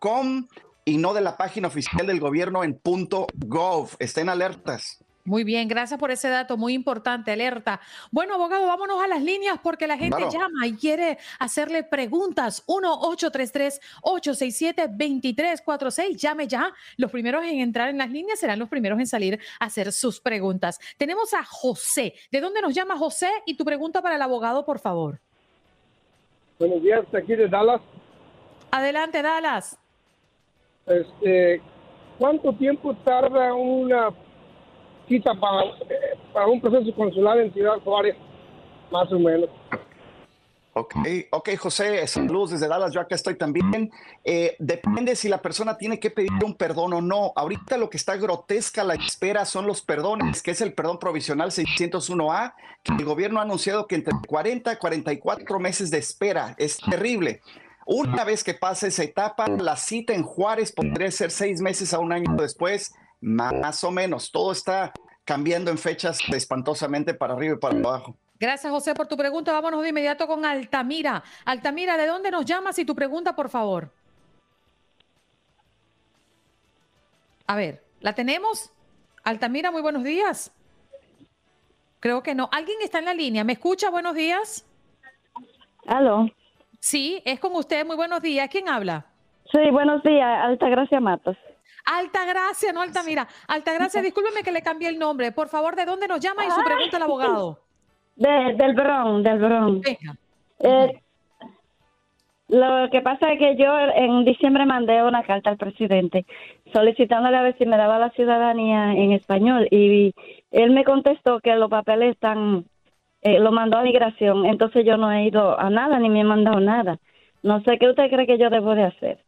Speaker 8: .com y no de la página oficial del gobierno en .gov. Estén alertas.
Speaker 1: Muy bien, gracias por ese dato, muy importante, alerta. Bueno, abogado, vámonos a las líneas porque la gente llama y quiere hacerle preguntas. 1-833-867-2346, llame ya. Los primeros en entrar en las líneas serán los primeros en salir a hacer sus preguntas. Tenemos a José. ¿De dónde nos llama José? Y tu pregunta para el abogado, por favor.
Speaker 9: Buenos días, aquí de Dallas.
Speaker 1: Adelante, Dallas.
Speaker 9: Este, ¿Cuánto tiempo tarda una cita para, para un proceso consular en Ciudad Juárez? Más o menos.
Speaker 8: Ok, ok, José, saludos desde Dallas, yo acá estoy también. Eh, depende si la persona tiene que pedir un perdón o no. Ahorita lo que está grotesca la espera son los perdones, que es el perdón provisional 601A, que el gobierno ha anunciado que entre 40 y 44 meses de espera. Es terrible. Una vez que pase esa etapa, la cita en Juárez podría ser seis meses a un año después, más o menos. Todo está cambiando en fechas espantosamente para arriba y para abajo.
Speaker 1: Gracias, José, por tu pregunta. Vámonos de inmediato con Altamira. Altamira, ¿de dónde nos llamas y tu pregunta, por favor? A ver, ¿la tenemos? Altamira, muy buenos días. Creo que no. ¿Alguien está en la línea? ¿Me escucha? Buenos días.
Speaker 10: Aló.
Speaker 1: Sí, es con usted. Muy buenos días. ¿Quién habla?
Speaker 10: Sí, buenos días. Altagracia Matos.
Speaker 1: Altagracia, no Altamira. Altagracia, discúlpeme que le cambié el nombre. Por favor, ¿de dónde nos llama y su pregunta al abogado?
Speaker 10: del Bron, del Bron. Eh, lo que pasa es que yo en diciembre mandé una carta al presidente solicitándole a ver si me daba la ciudadanía en español y él me contestó que los papeles están eh, lo mandó a migración, entonces yo no he ido a nada ni me he mandado nada. No sé qué usted cree que yo debo de hacer.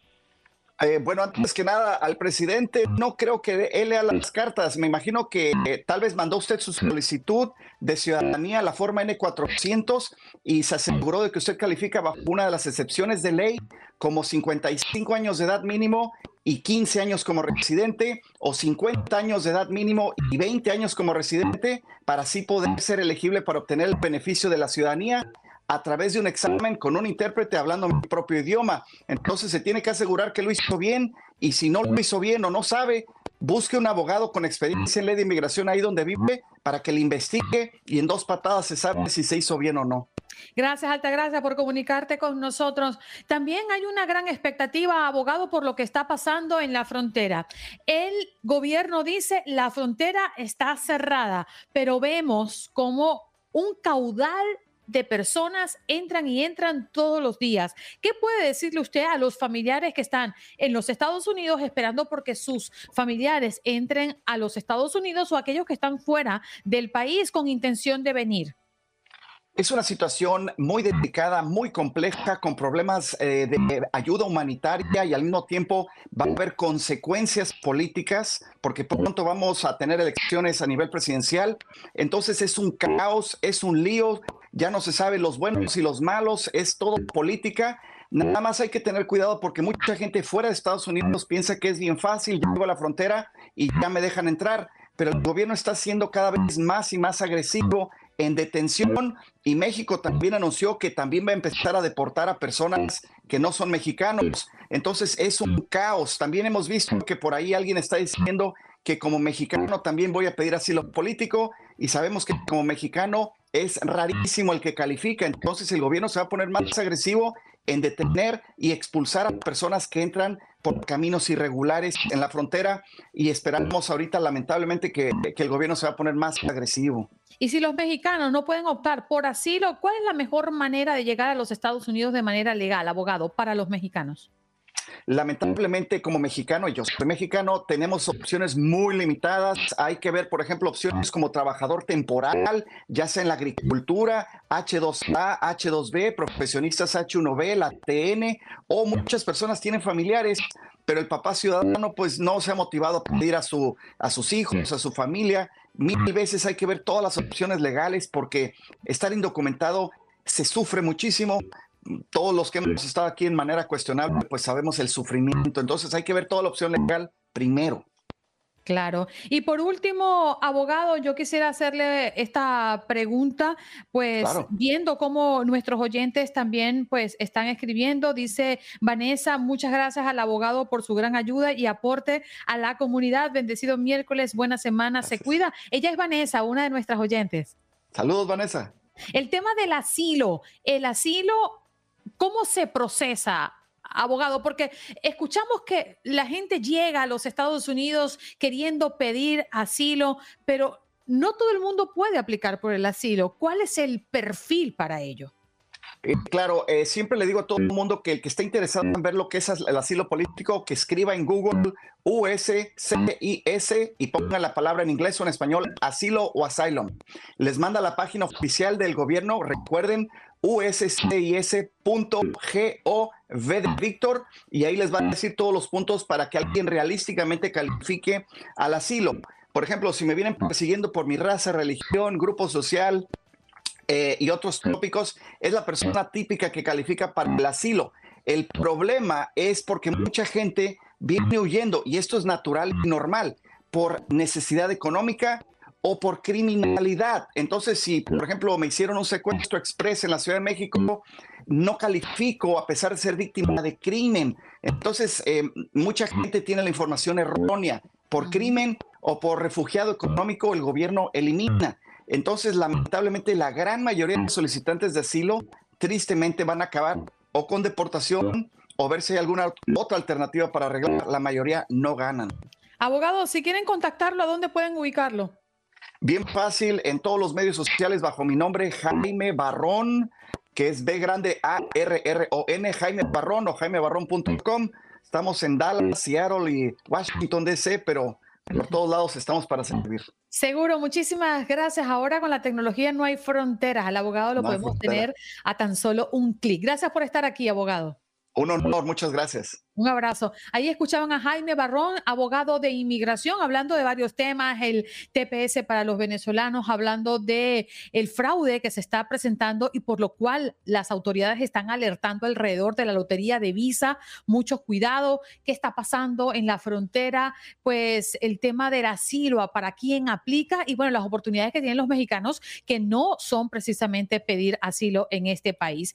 Speaker 8: Eh, bueno, antes que nada, al presidente no creo que él lea las cartas. Me imagino que eh, tal vez mandó usted su solicitud de ciudadanía, la forma N400, y se aseguró de que usted califica bajo una de las excepciones de ley como 55 años de edad mínimo y 15 años como residente o 50 años de edad mínimo y 20 años como residente para así poder ser elegible para obtener el beneficio de la ciudadanía a través de un examen con un intérprete hablando mi propio idioma. Entonces se tiene que asegurar que lo hizo bien y si no lo hizo bien o no sabe, busque un abogado con experiencia en ley de inmigración ahí donde vive para que le investigue y en dos patadas se sabe si se hizo bien o no.
Speaker 1: Gracias, Alta Gracia, por comunicarte con nosotros. También hay una gran expectativa, abogado, por lo que está pasando en la frontera. El gobierno dice la frontera está cerrada, pero vemos como un caudal de personas entran y entran todos los días. ¿Qué puede decirle usted a los familiares que están en los Estados Unidos esperando porque sus familiares entren a los Estados Unidos o aquellos que están fuera del país con intención de venir?
Speaker 8: Es una situación muy delicada, muy compleja, con problemas eh, de ayuda humanitaria y al mismo tiempo va a haber consecuencias políticas porque pronto vamos a tener elecciones a nivel presidencial. Entonces es un caos, es un lío, ya no se sabe los buenos y los malos, es todo política. Nada más hay que tener cuidado porque mucha gente fuera de Estados Unidos piensa que es bien fácil, llego a la frontera y ya me dejan entrar pero el gobierno está siendo cada vez más y más agresivo en detención y México también anunció que también va a empezar a deportar a personas que no son mexicanos. Entonces es un caos. También hemos visto que por ahí alguien está diciendo que como mexicano también voy a pedir asilo político y sabemos que como mexicano es rarísimo el que califica. Entonces el gobierno se va a poner más agresivo en detener y expulsar a personas que entran por caminos irregulares en la frontera y esperamos ahorita lamentablemente que, que el gobierno se va a poner más agresivo.
Speaker 1: Y si los mexicanos no pueden optar por asilo, ¿cuál es la mejor manera de llegar a los Estados Unidos de manera legal, abogado, para los mexicanos?
Speaker 8: Lamentablemente, como mexicano, yo soy mexicano, tenemos opciones muy limitadas. Hay que ver, por ejemplo, opciones como trabajador temporal, ya sea en la agricultura, H2A, H2B, profesionistas H1B, la TN, o muchas personas tienen familiares pero el papá ciudadano pues no se ha motivado a pedir a, su, a sus hijos, a su familia. Mil veces hay que ver todas las opciones legales porque estar indocumentado se sufre muchísimo, todos los que hemos estado aquí en manera cuestionable, pues sabemos el sufrimiento. Entonces hay que ver toda la opción legal primero.
Speaker 1: Claro. Y por último, abogado, yo quisiera hacerle esta pregunta, pues viendo cómo nuestros oyentes también pues están escribiendo, dice Vanessa, muchas gracias al abogado por su gran ayuda y aporte a la comunidad. Bendecido miércoles, buena semana, se cuida. Ella es Vanessa, una de nuestras oyentes.
Speaker 8: Saludos, Vanessa.
Speaker 1: El tema del asilo, el asilo ¿Cómo se procesa? abogado, porque escuchamos que la gente llega a los Estados Unidos queriendo pedir asilo, pero no todo el mundo puede aplicar por el asilo. ¿Cuál es el perfil para ello?
Speaker 8: Eh, claro, eh, siempre le digo a todo el mundo que el que esté interesado en ver lo que es el asilo político, que escriba en Google USCIS y ponga la palabra en inglés o en español, asilo o asylum. Les manda la página oficial del gobierno, recuerden, uscis.gov de Víctor y ahí les va a decir todos los puntos para que alguien realísticamente califique al asilo. Por ejemplo, si me vienen persiguiendo por mi raza, religión, grupo social eh, y otros tópicos, es la persona típica que califica para el asilo. El problema es porque mucha gente viene huyendo y esto es natural y normal por necesidad económica, o por criminalidad. Entonces, si, por ejemplo, me hicieron un secuestro express en la Ciudad de México, no califico a pesar de ser víctima de crimen. Entonces, eh, mucha gente tiene la información errónea. Por crimen o por refugiado económico, el gobierno elimina. Entonces, lamentablemente, la gran mayoría de solicitantes de asilo tristemente van a acabar o con deportación o ver si hay alguna otra alternativa para arreglar. La mayoría no ganan.
Speaker 1: Abogado, si quieren contactarlo, ¿a dónde pueden ubicarlo?
Speaker 8: Bien fácil en todos los medios sociales bajo mi nombre, Jaime Barrón, que es B grande A R R O N, Jaime Barrón o jaimebarrón.com. Estamos en Dallas, Seattle y Washington DC, pero por todos lados estamos para servir.
Speaker 1: Seguro, muchísimas gracias. Ahora con la tecnología no hay fronteras. Al abogado lo podemos tener a tan solo un clic. Gracias por estar aquí, abogado.
Speaker 8: Un honor, muchas gracias.
Speaker 1: Un abrazo. Ahí escuchaban a Jaime Barrón, abogado de inmigración, hablando de varios temas, el TPS para los venezolanos, hablando de el fraude que se está presentando y por lo cual las autoridades están alertando alrededor de la lotería de visa. Mucho cuidado. ¿Qué está pasando en la frontera? Pues el tema del asilo, para quién aplica y bueno, las oportunidades que tienen los mexicanos que no son precisamente pedir asilo en este país.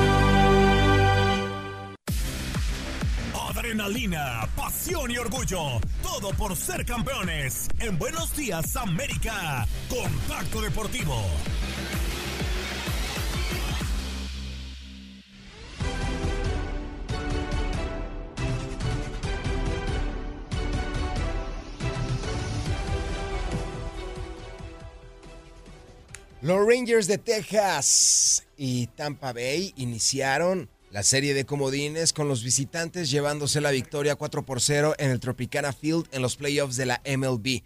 Speaker 2: Adrenalina, pasión y orgullo. Todo por ser campeones. En Buenos Días América. Contacto Deportivo.
Speaker 4: Los Rangers de Texas y Tampa Bay iniciaron la serie de comodines con los visitantes llevándose la victoria 4 por 0 en el Tropicana Field en los playoffs de la MLB.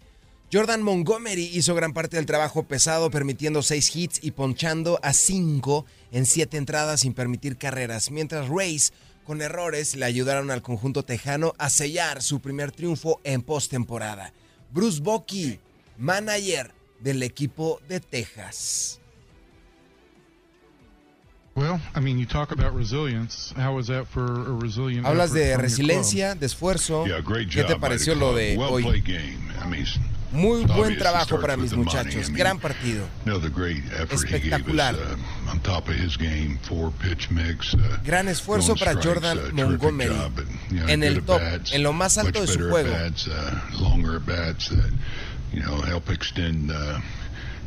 Speaker 4: Jordan Montgomery hizo gran parte del trabajo pesado permitiendo 6 hits y ponchando a 5 en 7 entradas sin permitir carreras, mientras Rays con errores le ayudaron al conjunto tejano a sellar su primer triunfo en postemporada. Bruce Bocky, manager del equipo de Texas. Hablas de resiliencia, de esfuerzo. ¿Qué te pareció lo de hoy? Muy buen trabajo para mis muchachos. Gran partido. Espectacular. Gran esfuerzo para Jordan Montgomery. En el top, en lo más alto de su juego.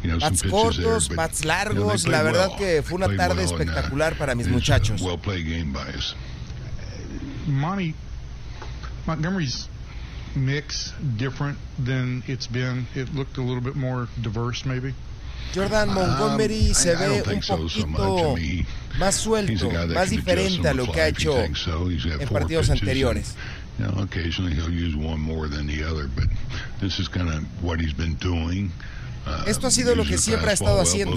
Speaker 4: Bats cortos, bats largos. La verdad que fue una tarde espectacular para mis muchachos.
Speaker 11: Monty, Montgomery's mix different than it's been? It looked a little bit more diverse, maybe.
Speaker 4: Jordan Montgomery um, se ve un poquito más suelto, más diferente a lo que ha hecho en partidos anteriores.
Speaker 11: You know, occasionally he'll use one more than the other, but this is kind of what he's been doing.
Speaker 4: Esto ha sido lo que siempre ha estado haciendo.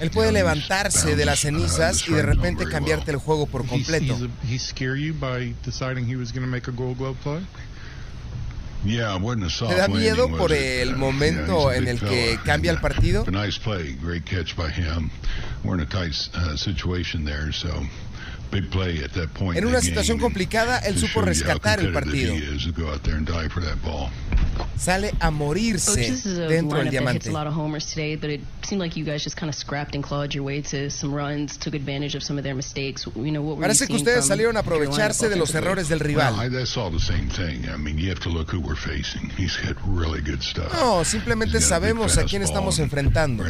Speaker 4: Él puede levantarse de las cenizas y de repente cambiarte el juego por completo. ¿Te da miedo por el momento en el que cambia el partido? En una situación complicada, él supo rescatar el partido. Sale a morirse dentro del diamante. Parece que ustedes salieron a aprovecharse de los errores del rival. No, simplemente sabemos a quién estamos enfrentando.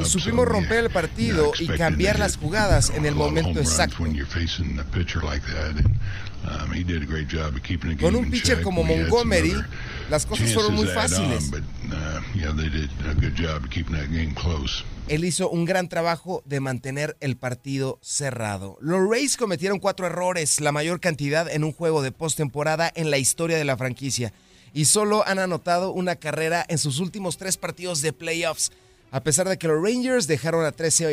Speaker 4: Y supimos romper el partido y cambiar las jugadas en el momento exacto. Con un pitcher como Montgomery, las cosas fueron muy fáciles. Él hizo un gran trabajo de mantener el partido cerrado. Los Rays cometieron cuatro errores, la mayor cantidad en un juego de postemporada en la historia de la franquicia, y solo han anotado una carrera en sus últimos tres partidos de playoffs. A pesar de que los Rangers dejaron a 13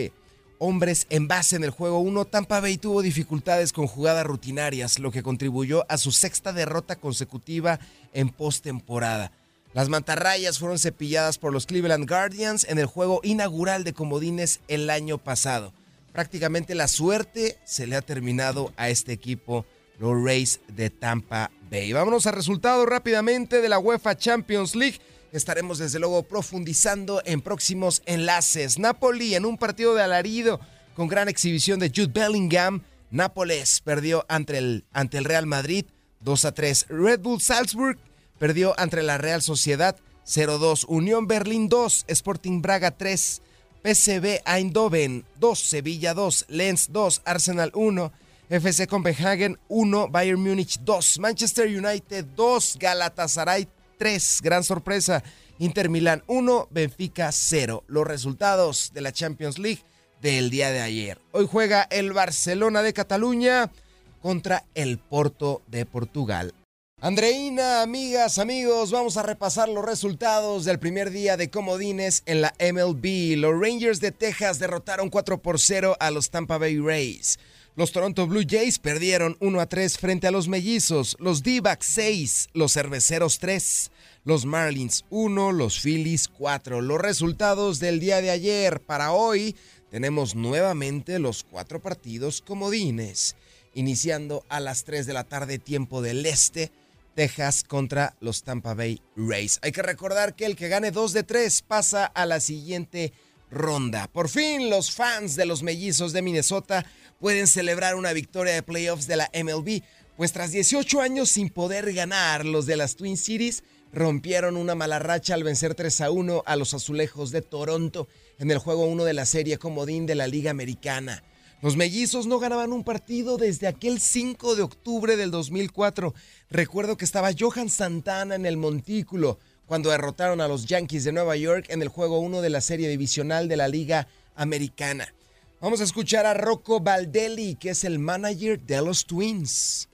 Speaker 4: hombres en base en el juego 1, Tampa Bay tuvo dificultades con jugadas rutinarias, lo que contribuyó a su sexta derrota consecutiva en postemporada. Las mantarrayas fueron cepilladas por los Cleveland Guardians en el juego inaugural de comodines el año pasado. Prácticamente la suerte se le ha terminado a este equipo, los Rays de Tampa Bay. Vámonos a resultados rápidamente de la UEFA Champions League estaremos desde luego profundizando en próximos enlaces. Napoli en un partido de alarido con gran exhibición de Jude Bellingham. Nápoles perdió ante el, ante el Real Madrid 2 a 3. Red Bull Salzburg perdió ante la Real Sociedad 0-2. Unión Berlín 2, Sporting Braga 3, PSV Eindhoven 2, Sevilla 2, Lens 2, Arsenal 1, FC Copenhagen 1, Bayern Múnich 2, Manchester United 2, Galatasaray 3. Gran sorpresa. Inter Milán 1, Benfica 0. Los resultados de la Champions League del día de ayer. Hoy juega el Barcelona de Cataluña contra el Porto de Portugal. Andreina, amigas, amigos, vamos a repasar los resultados del primer día de comodines en la MLB. Los Rangers de Texas derrotaron 4 por 0 a los Tampa Bay Rays. Los Toronto Blue Jays perdieron 1 a 3 frente a los Mellizos, los D-Backs 6, los Cerveceros 3, los Marlins 1, los Phillies 4. Los resultados del día de ayer para hoy tenemos nuevamente los cuatro partidos comodines, iniciando a las 3 de la tarde tiempo del este. Texas contra los Tampa Bay Rays. Hay que recordar que el que gane 2 de 3 pasa a la siguiente ronda. Por fin los fans de los mellizos de Minnesota pueden celebrar una victoria de playoffs de la MLB, pues tras 18 años sin poder ganar, los de las Twin Cities rompieron una mala racha al vencer 3 a 1 a los Azulejos de Toronto en el juego 1 de la serie comodín de la Liga Americana. Los mellizos no ganaban un partido desde aquel 5 de octubre del 2004. Recuerdo que estaba Johan Santana en el montículo cuando derrotaron a los Yankees de Nueva York en el juego 1 de la serie divisional de la Liga Americana. Vamos a escuchar a Rocco Baldelli, que es el manager de los Twins.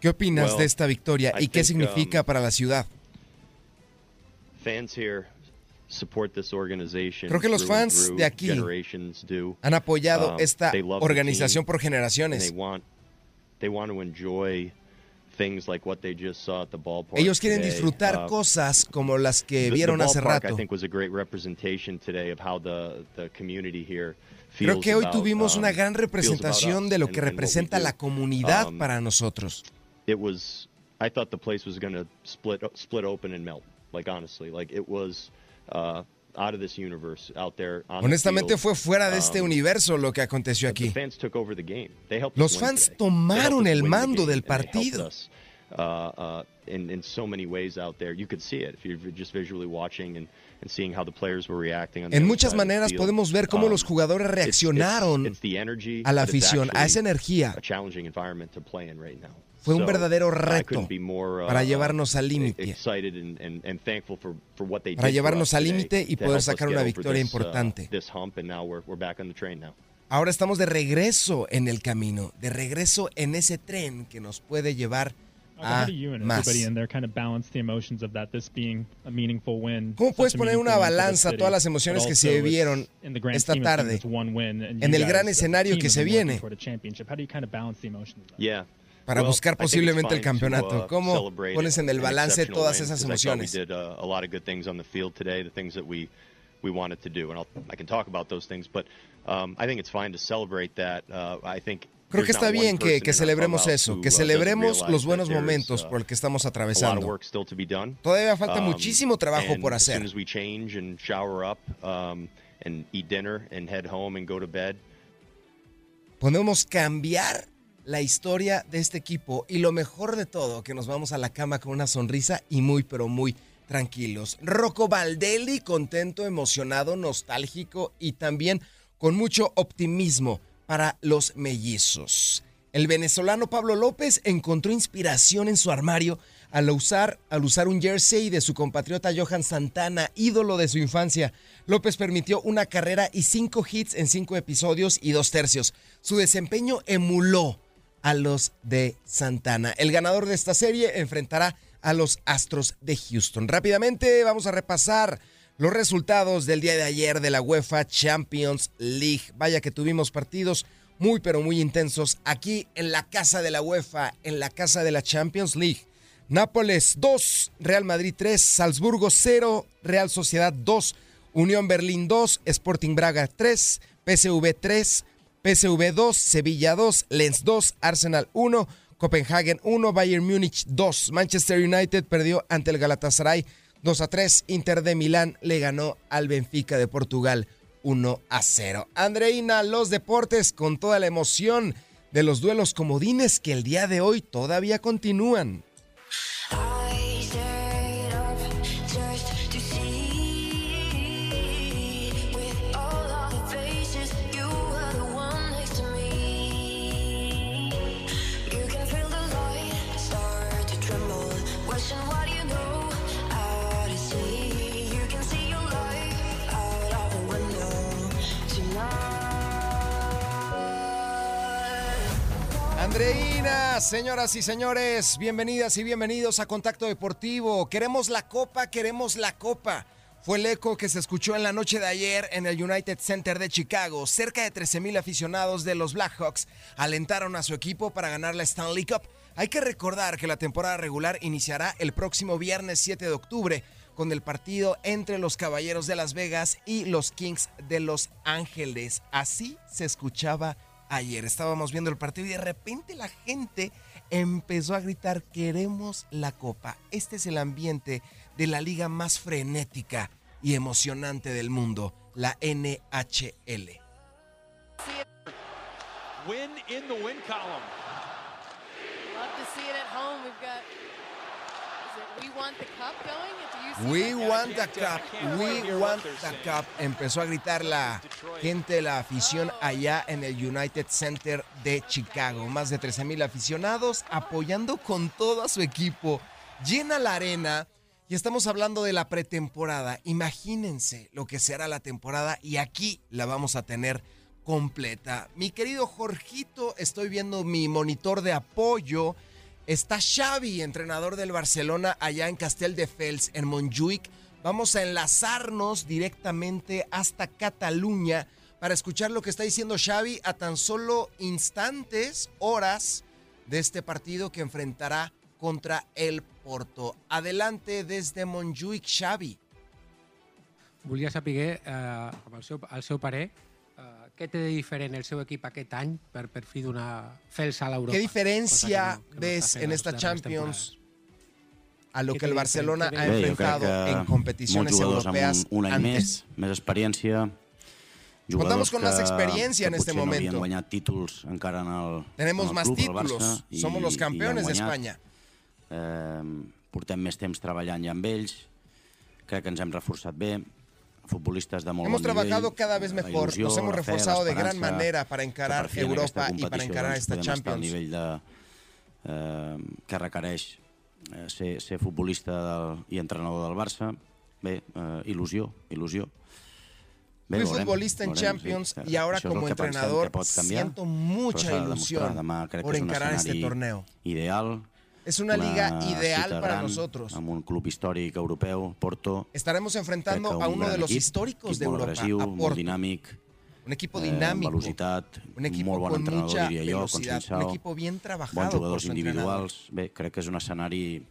Speaker 4: ¿Qué opinas de esta victoria y qué significa um, para la ciudad? Creo que los fans de aquí han apoyado um, esta organización por generaciones. Ellos quieren disfrutar uh, cosas como las que vieron hace rato. Creo que hoy tuvimos una gran representación de lo que representa la comunidad
Speaker 12: Um,
Speaker 4: para nosotros.
Speaker 12: it was I thought the place was going to split split open and melt. Like honestly, like it was uh, out of this universe out there. On the
Speaker 4: Honestamente
Speaker 12: field.
Speaker 4: fue fuera de este
Speaker 12: Um,
Speaker 4: universo lo que aconteció
Speaker 12: the
Speaker 4: aquí.
Speaker 12: fans took over the game. They helped
Speaker 4: Los fans tomaron el
Speaker 12: the
Speaker 4: mando del partido.
Speaker 12: uh, uh, in, in so many ways out there. You could see it if you're just visually watching and, and seeing how the players were reacting. on the
Speaker 4: En muchas
Speaker 12: the
Speaker 4: maneras podemos ver cómo
Speaker 12: Um,
Speaker 4: los jugadores
Speaker 12: it's- it's-
Speaker 4: reaccionaron
Speaker 12: it's the energy,
Speaker 4: a la
Speaker 12: it's
Speaker 4: afición, a esa energía.
Speaker 12: a challenging environment to play in right now.
Speaker 4: Fue un verdadero reto
Speaker 12: uh,
Speaker 4: para llevarnos al
Speaker 12: uh,
Speaker 4: límite. Para llevarnos al límite y poder sacar una victoria
Speaker 12: this, uh,
Speaker 4: importante.
Speaker 12: this hump, and now we're, we're back on the train now.
Speaker 4: Ahora estamos de regreso en el camino, de regreso en ese tren que nos puede llevar
Speaker 13: how
Speaker 4: a
Speaker 13: do you and
Speaker 4: más.
Speaker 13: everybody in there kind of balance the emotions of that, this being a meaningful win?
Speaker 4: ¿Cómo puedes poner una balanza todas las emociones que se
Speaker 13: it's-
Speaker 4: vieron
Speaker 13: in the grand
Speaker 4: esta tarde en el gran escenario que se viene para buscar posiblemente el campeonato?
Speaker 12: uh,
Speaker 4: ¿Cómo pones en el
Speaker 12: an
Speaker 4: balance todas esas emociones?
Speaker 12: We wanted to do, and I'll, I can talk about those things. But um, I think it's fine to celebrate that. Uh, I think
Speaker 4: Creo que está bien que, que celebremos eso, que
Speaker 12: uh,
Speaker 4: celebremos los buenos momentos
Speaker 12: uh,
Speaker 4: por el que estamos atravesando. Todavía falta
Speaker 12: Um,
Speaker 4: muchísimo trabajo por hacer.
Speaker 12: um,
Speaker 4: podemos cambiar la historia de este equipo y lo mejor de todo, que nos vamos a la cama con una sonrisa y muy, pero muy tranquilos. Rocco Valdelli, contento, emocionado, nostálgico y también con mucho optimismo para los mellizos. El venezolano Pablo López encontró inspiración en su armario al usar, al usar un jersey de su compatriota Johan Santana, ídolo de su infancia. López permitió una carrera y cinco hits en cinco episodios y dos tercios. Su desempeño emuló a los de Santana. El ganador de esta serie enfrentará a los Astros de Houston. Rápidamente vamos a repasar los resultados del día de ayer de la UEFA Champions League. Vaya que tuvimos partidos muy pero muy intensos aquí en la casa de la UEFA, en la casa de la Champions League. Nápoles 2, Real Madrid 3, Salzburgo 0, Real Sociedad 2, Unión Berlín 2, Sporting Braga 3, PSV 3, PSV 2, Sevilla 2, Lens 2, Arsenal 1, Copenhagen 1, Bayern Múnich 2, Manchester United perdió ante el Galatasaray 2 a 3, Inter de Milán le ganó al Benfica de Portugal 1 a 0. Andreina, los deportes con toda la emoción de los duelos comodines que el día de hoy todavía continúan. Señoras y señores, bienvenidas y bienvenidos a Contacto Deportivo. Queremos la copa, queremos la copa. Fue el eco que se escuchó en la noche de ayer en el United Center de Chicago. Cerca de 13 mil aficionados de los Blackhawks alentaron a su equipo para ganar la Stanley Cup. Hay que recordar que la temporada regular iniciará el próximo viernes 7 de octubre con el partido entre los Caballeros de Las Vegas y los Kings de Los Ángeles. Así se escuchaba ayer. Estábamos viendo el partido y de repente la gente empezó a gritar, queremos la copa. Este es el ambiente de la liga más frenética y emocionante del mundo, la NHL.
Speaker 14: Win in the win column.
Speaker 15: Love to see it at home. We've got. We Want the Cup
Speaker 4: We want the cup, we want the cup. Empezó a gritar la gente de la afición allá en el United Center de Chicago. Más de 13 mil aficionados apoyando con todo a su equipo. Llena la arena y estamos hablando de la pretemporada. Imagínense lo que será la temporada y aquí la vamos a tener completa. Mi querido Jorgito, estoy viendo mi monitor de apoyo. Está Xavi, entrenador del Barcelona, allá en Castel de Fels, en Montjuic. Vamos a enlazarnos directamente hasta Cataluña para escuchar lo que está diciendo Xavi a tan solo instantes, horas de este partido que enfrentará contra el Porto. Adelante desde Montjuic, Xavi.
Speaker 16: Volia saber, eh, seu, el què té de diferent el seu equip aquest any per, per fi donar salt a Europa?
Speaker 4: ¿Qué diferencia
Speaker 16: Cosa que no- que no
Speaker 4: ves
Speaker 16: fent
Speaker 4: en esta Champions a lo
Speaker 16: ¿Qué
Speaker 4: que el Barcelona ha
Speaker 17: Bé,
Speaker 4: enfrentado en competiciones europeas
Speaker 17: amb un, un any
Speaker 4: antes?
Speaker 17: més, més experiència.
Speaker 4: Contamos con más
Speaker 17: que-
Speaker 4: experiencia en este
Speaker 17: no
Speaker 4: momento.
Speaker 17: guanyat títols encara en el
Speaker 4: Tenemos
Speaker 17: en el
Speaker 4: más
Speaker 17: club,
Speaker 4: títulos,
Speaker 17: Barça, i-
Speaker 4: somos los campeones de. España.
Speaker 17: Eh, portem més temps treballant ja amb ells, crec que ens hem reforçat bé, futbolistes de molt
Speaker 4: Hemos trabajado
Speaker 17: nivell,
Speaker 4: cada vez mejor,
Speaker 17: il·lusió,
Speaker 4: nos hemos reforzado de gran manera para encarar
Speaker 17: en
Speaker 4: Europa y para encarar
Speaker 17: doncs,
Speaker 4: esta
Speaker 17: podem estar al
Speaker 4: Champions.
Speaker 17: nivell de, eh, que requereix eh, ser, ser futbolista del, i entrenador del Barça. Bé, eh, il·lusió, il·lusió. Bé,
Speaker 4: Fui
Speaker 17: veurem,
Speaker 4: futbolista en
Speaker 17: veurem,
Speaker 4: Champions
Speaker 17: sí.
Speaker 4: y ahora
Speaker 17: Això
Speaker 4: como
Speaker 17: pensem
Speaker 4: entrenador
Speaker 17: canviar,
Speaker 4: siento mucha ilusión
Speaker 17: Demà crec
Speaker 4: por encarar este torneo.
Speaker 17: Ideal.
Speaker 4: Es una liga ideal para
Speaker 17: gran,
Speaker 4: nosotros.
Speaker 17: Amb un club històric europeu, Porto.
Speaker 4: Estaremos enfrentando
Speaker 17: que
Speaker 4: a
Speaker 17: un
Speaker 4: uno de los
Speaker 17: equip,
Speaker 4: históricos de
Speaker 17: equip molt
Speaker 4: Europa,
Speaker 17: agressiu,
Speaker 4: a
Speaker 17: molt
Speaker 4: Porto.
Speaker 17: dinàmic.
Speaker 4: Un equipo
Speaker 17: eh,
Speaker 4: dinámico,
Speaker 17: velocitat,
Speaker 4: un equipo
Speaker 17: molt bon
Speaker 4: con
Speaker 17: entrenador,
Speaker 4: mucha
Speaker 17: diria jo,
Speaker 4: un equipo bien trabajado
Speaker 17: Bons
Speaker 4: por
Speaker 17: jugadors individuals. Bé, crec que és un escenari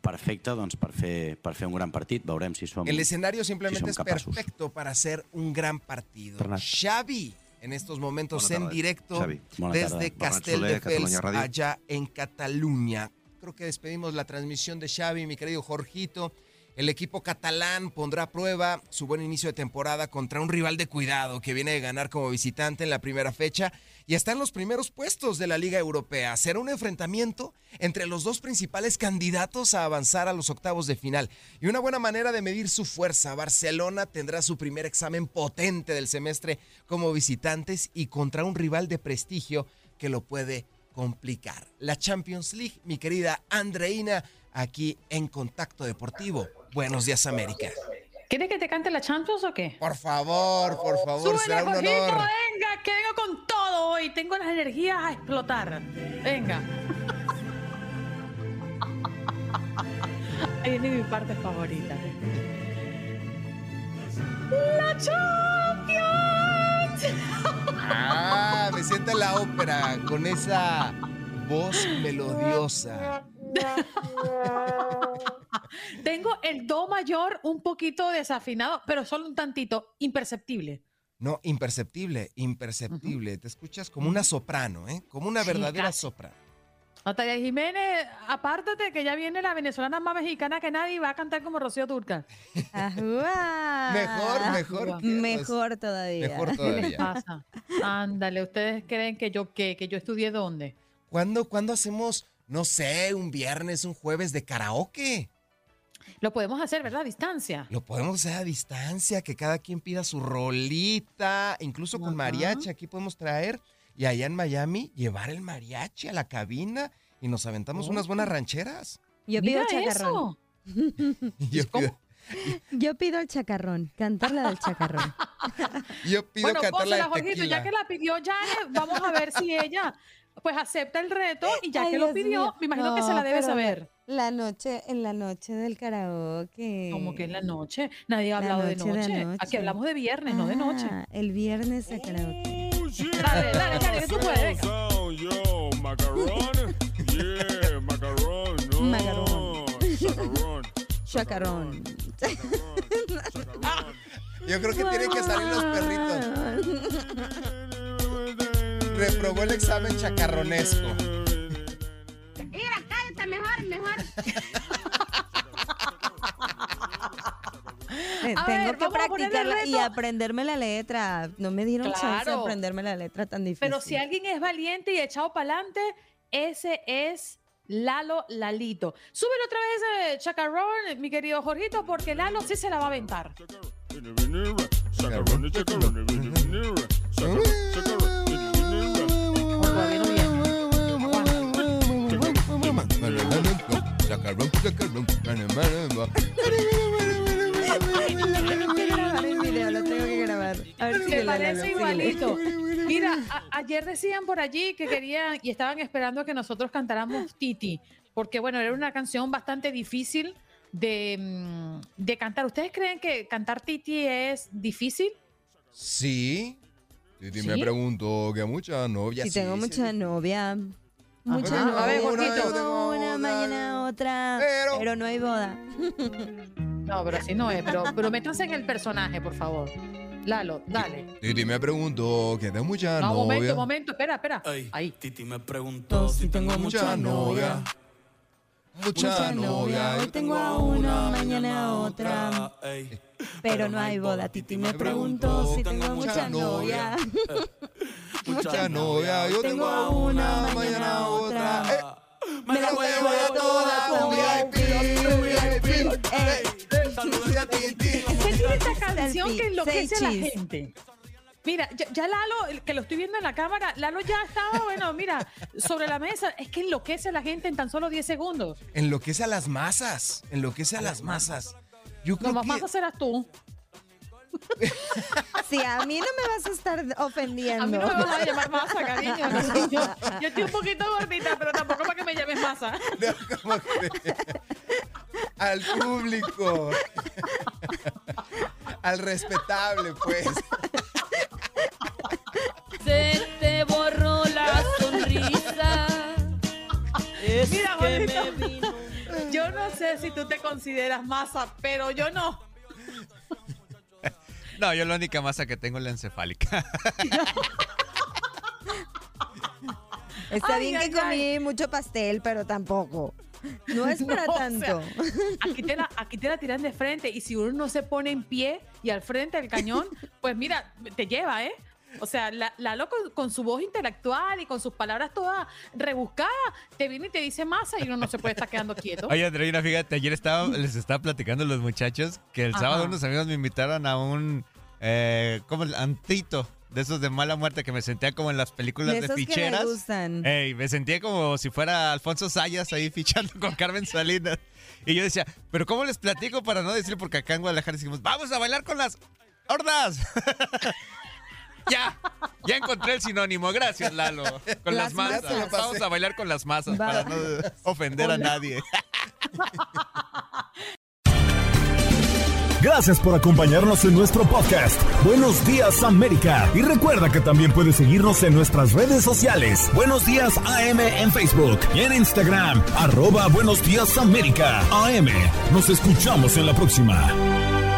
Speaker 17: perfecte doncs, per, fer, per fer un gran partit. Veurem si som,
Speaker 4: El escenario
Speaker 17: si
Speaker 4: simplemente
Speaker 17: som
Speaker 4: es
Speaker 17: capaços.
Speaker 4: perfecto para hacer un gran partido.
Speaker 17: Bernat.
Speaker 4: Xavi, en estos momentos en directo
Speaker 17: Xavi.
Speaker 4: Desde
Speaker 17: Soler, Catalunya Ràdio.
Speaker 4: allá en Cataluña. Creo que despedimos la transmisión de Xavi, mi querido Jorgito. El equipo catalán pondrá a prueba su buen inicio de temporada contra un rival de cuidado que viene de ganar como visitante en la primera fecha y está en los primeros puestos de la Liga Europea. Será un enfrentamiento entre los dos principales candidatos a avanzar a los octavos de final y una buena manera de medir su fuerza. Barcelona tendrá su primer examen potente del semestre como visitantes y contra un rival de prestigio que lo puede complicar. La Champions League, mi querida Andreina, aquí en Contacto Deportivo. Buenos días, América.
Speaker 1: ¿Quieres que te cante la Champions o qué?
Speaker 4: Por favor, por favor,
Speaker 1: Súbele,
Speaker 4: será un
Speaker 1: Jorgito,
Speaker 4: honor.
Speaker 1: venga, que vengo con todo hoy. Tengo las energías a explotar. Venga. Ahí viene mi parte favorita. ¡La Champions!
Speaker 4: Ah, me siento en la ópera con esa voz melodiosa.
Speaker 1: Tengo el do mayor un poquito desafinado, pero solo un tantito, imperceptible.
Speaker 4: No, imperceptible, imperceptible. Te escuchas como una soprano, ¿eh? Como una
Speaker 1: Sí,
Speaker 4: verdadera
Speaker 1: casi.
Speaker 4: soprano.
Speaker 1: Natalia Jiménez, apártate que ya viene la venezolana más mexicana que nadie y va a cantar como Rocío Turca.
Speaker 3: Mejor,
Speaker 4: mejor.
Speaker 3: Mejor todavía.
Speaker 4: Mejor
Speaker 1: ¿Qué
Speaker 4: todavía.
Speaker 1: les pasa? Ándale, ¿ustedes creen que yo qué? ¿Que yo estudié dónde?
Speaker 4: ¿Cuándo, ¿Cuándo hacemos, no sé, un viernes, un jueves de karaoke?
Speaker 1: Lo podemos hacer, ¿verdad? A distancia.
Speaker 4: Lo podemos hacer a distancia, que cada quien pida su rolita, incluso con mariachi aquí podemos traer. Y allá en Miami, llevar el mariachi a la cabina y nos aventamos unas buenas rancheras.
Speaker 3: Yo
Speaker 1: Mira
Speaker 3: pido chacarrón.
Speaker 4: Yo pido,
Speaker 3: Yo pido el chacarrón, cantar la del chacarrón.
Speaker 4: yo pido
Speaker 1: bueno,
Speaker 4: cantar la de tequila.
Speaker 1: ya que la pidió Janet, vamos a ver si ella pues acepta el reto y ya
Speaker 3: Ay,
Speaker 1: que lo pidió,
Speaker 3: mío.
Speaker 1: me imagino que se
Speaker 3: No,
Speaker 1: la debe saber.
Speaker 3: La noche, en la noche del karaoke.
Speaker 1: Como que en la noche, nadie ha
Speaker 3: La
Speaker 1: hablado de
Speaker 3: noche de
Speaker 1: noche. Aquí hablamos de viernes, no de noche.
Speaker 3: Ah, El viernes de karaoke.
Speaker 1: Dale, dale, dale, que tú puedes, venga.
Speaker 18: Yo, macarrón. Yeah, macarrón. No.
Speaker 3: Macarrón.
Speaker 18: Chacarrón.
Speaker 3: Chacarón.
Speaker 4: Yo creo que tienen que salir los perritos. Reprobó el examen chacarronesco.
Speaker 19: Mira, cállate mejor, mejor.
Speaker 3: Eh,
Speaker 1: A
Speaker 3: Tengo
Speaker 1: ver,
Speaker 3: que practicarla y aprenderme la letra. No me dieron chance de aprenderme la letra tan difícil.
Speaker 1: Pero si alguien es valiente y echado para adelante, ese es Lalo Lalito. Súbelo otra vez, eh, Chacarrón, mi querido Jorgito, porque Lalo sí se la va a aventar.
Speaker 3: Lo tengo que grabar. A ver,
Speaker 1: parece igualito. Mira, a- ayer decían por allí que querían y estaban esperando que nosotros cantáramos Titi, porque bueno, era una canción bastante difícil de, mm, de cantar. ¿Ustedes creen que cantar Titi es difícil?
Speaker 4: Sí. Titi me
Speaker 1: ¿Sí?
Speaker 4: preguntó que mucha novia.
Speaker 3: Si tengo mucha novia. Mucha
Speaker 1: Ajá.
Speaker 3: novia.
Speaker 1: A ver,
Speaker 4: tengo
Speaker 3: Una, mañana otra.
Speaker 4: Pero-
Speaker 3: Pero no hay boda.
Speaker 1: No, pero así no es. Pero, pero métanse en el personaje, por favor. Lalo, dale.
Speaker 4: Titi me preguntó que tengo mucha
Speaker 1: No, momento,
Speaker 4: novia.
Speaker 1: momento, espera, espera. Ahí.
Speaker 20: Titi me preguntó si tengo
Speaker 4: mucha novia. Mucha novia.
Speaker 3: Hoy tengo a una, mañana a otra. Pero no hay boda. Titi me preguntó si tengo mucha novia.
Speaker 4: Mucha novia. Yo tengo a una, mañana a otra. Eh,
Speaker 3: Me la voy a llevar toda con VIP.
Speaker 4: Saludos a Titi.
Speaker 1: ¿Qué tiene esta canción que enloquece a la gente? Mira, ya, ya Lalo, que lo estoy viendo en la cámara, Lalo ya estaba, bueno, mira, sobre la mesa. Es que enloquece a la gente en tan solo 10 segundos.
Speaker 4: Enloquece a las masas. Enloquece a las masas. Yo creo
Speaker 1: No,
Speaker 4: que...
Speaker 1: más serás tú.
Speaker 3: Sí, a mí no me vas a estar ofendiendo.
Speaker 1: A mí no me vas a llamar masa, cariño. No, yo, yo estoy un poquito gordita, pero tampoco para que me llames masa.
Speaker 4: Al público. Al respetable, pues.
Speaker 21: Se te borró la sonrisa. Es
Speaker 1: Mira,
Speaker 21: que me vino.
Speaker 1: Sé si tú te consideras masa, pero yo no.
Speaker 22: No, yo la única masa que tengo es la encefálica.
Speaker 3: Está
Speaker 1: Ay,
Speaker 3: bien
Speaker 1: ay,
Speaker 3: que comí mucho pastel, pero tampoco. No es para
Speaker 1: No, o sea,
Speaker 3: tanto.
Speaker 1: aquí, te la, aquí te la tiran de frente y si uno no se pone en pie y al frente del cañón, pues mira, te lleva, ¿eh? O sea, la, Lalo con, con su voz intelectual y con sus palabras todas rebuscadas, te viene y te dice masa y uno no se puede estar quedando quieto.
Speaker 22: Oye, Andreina, fíjate, ayer estaba, les estaba platicando a los muchachos que el
Speaker 1: Ajá.
Speaker 22: sábado unos amigos me invitaron a un, eh, ¿cómo? el- Antito, de esos de mala muerte que me sentía como en las películas
Speaker 3: De
Speaker 22: de,
Speaker 3: esos que le
Speaker 22: ficheras.
Speaker 3: gustan.
Speaker 22: Ey, me sentía como si fuera Alfonso Sayas ahí fichando con Carmen Salinas. Y yo decía, pero ¿cómo les platico para no decir? Porque acá en Guadalajara decimos, vamos a bailar con las hordas. Ya, ya encontré el sinónimo. Gracias, Lalo. Con las,
Speaker 3: Las
Speaker 22: masas.
Speaker 3: masas.
Speaker 22: Vamos a bailar con las masas
Speaker 3: Va.
Speaker 22: para no ofender a nadie.
Speaker 2: Gracias por acompañarnos en nuestro podcast. Buenos días América. Y recuerda que también puedes seguirnos en nuestras redes sociales. Buenos días AM en Facebook y en Instagram. Arroba Buenos días América. AM. Nos escuchamos en la próxima.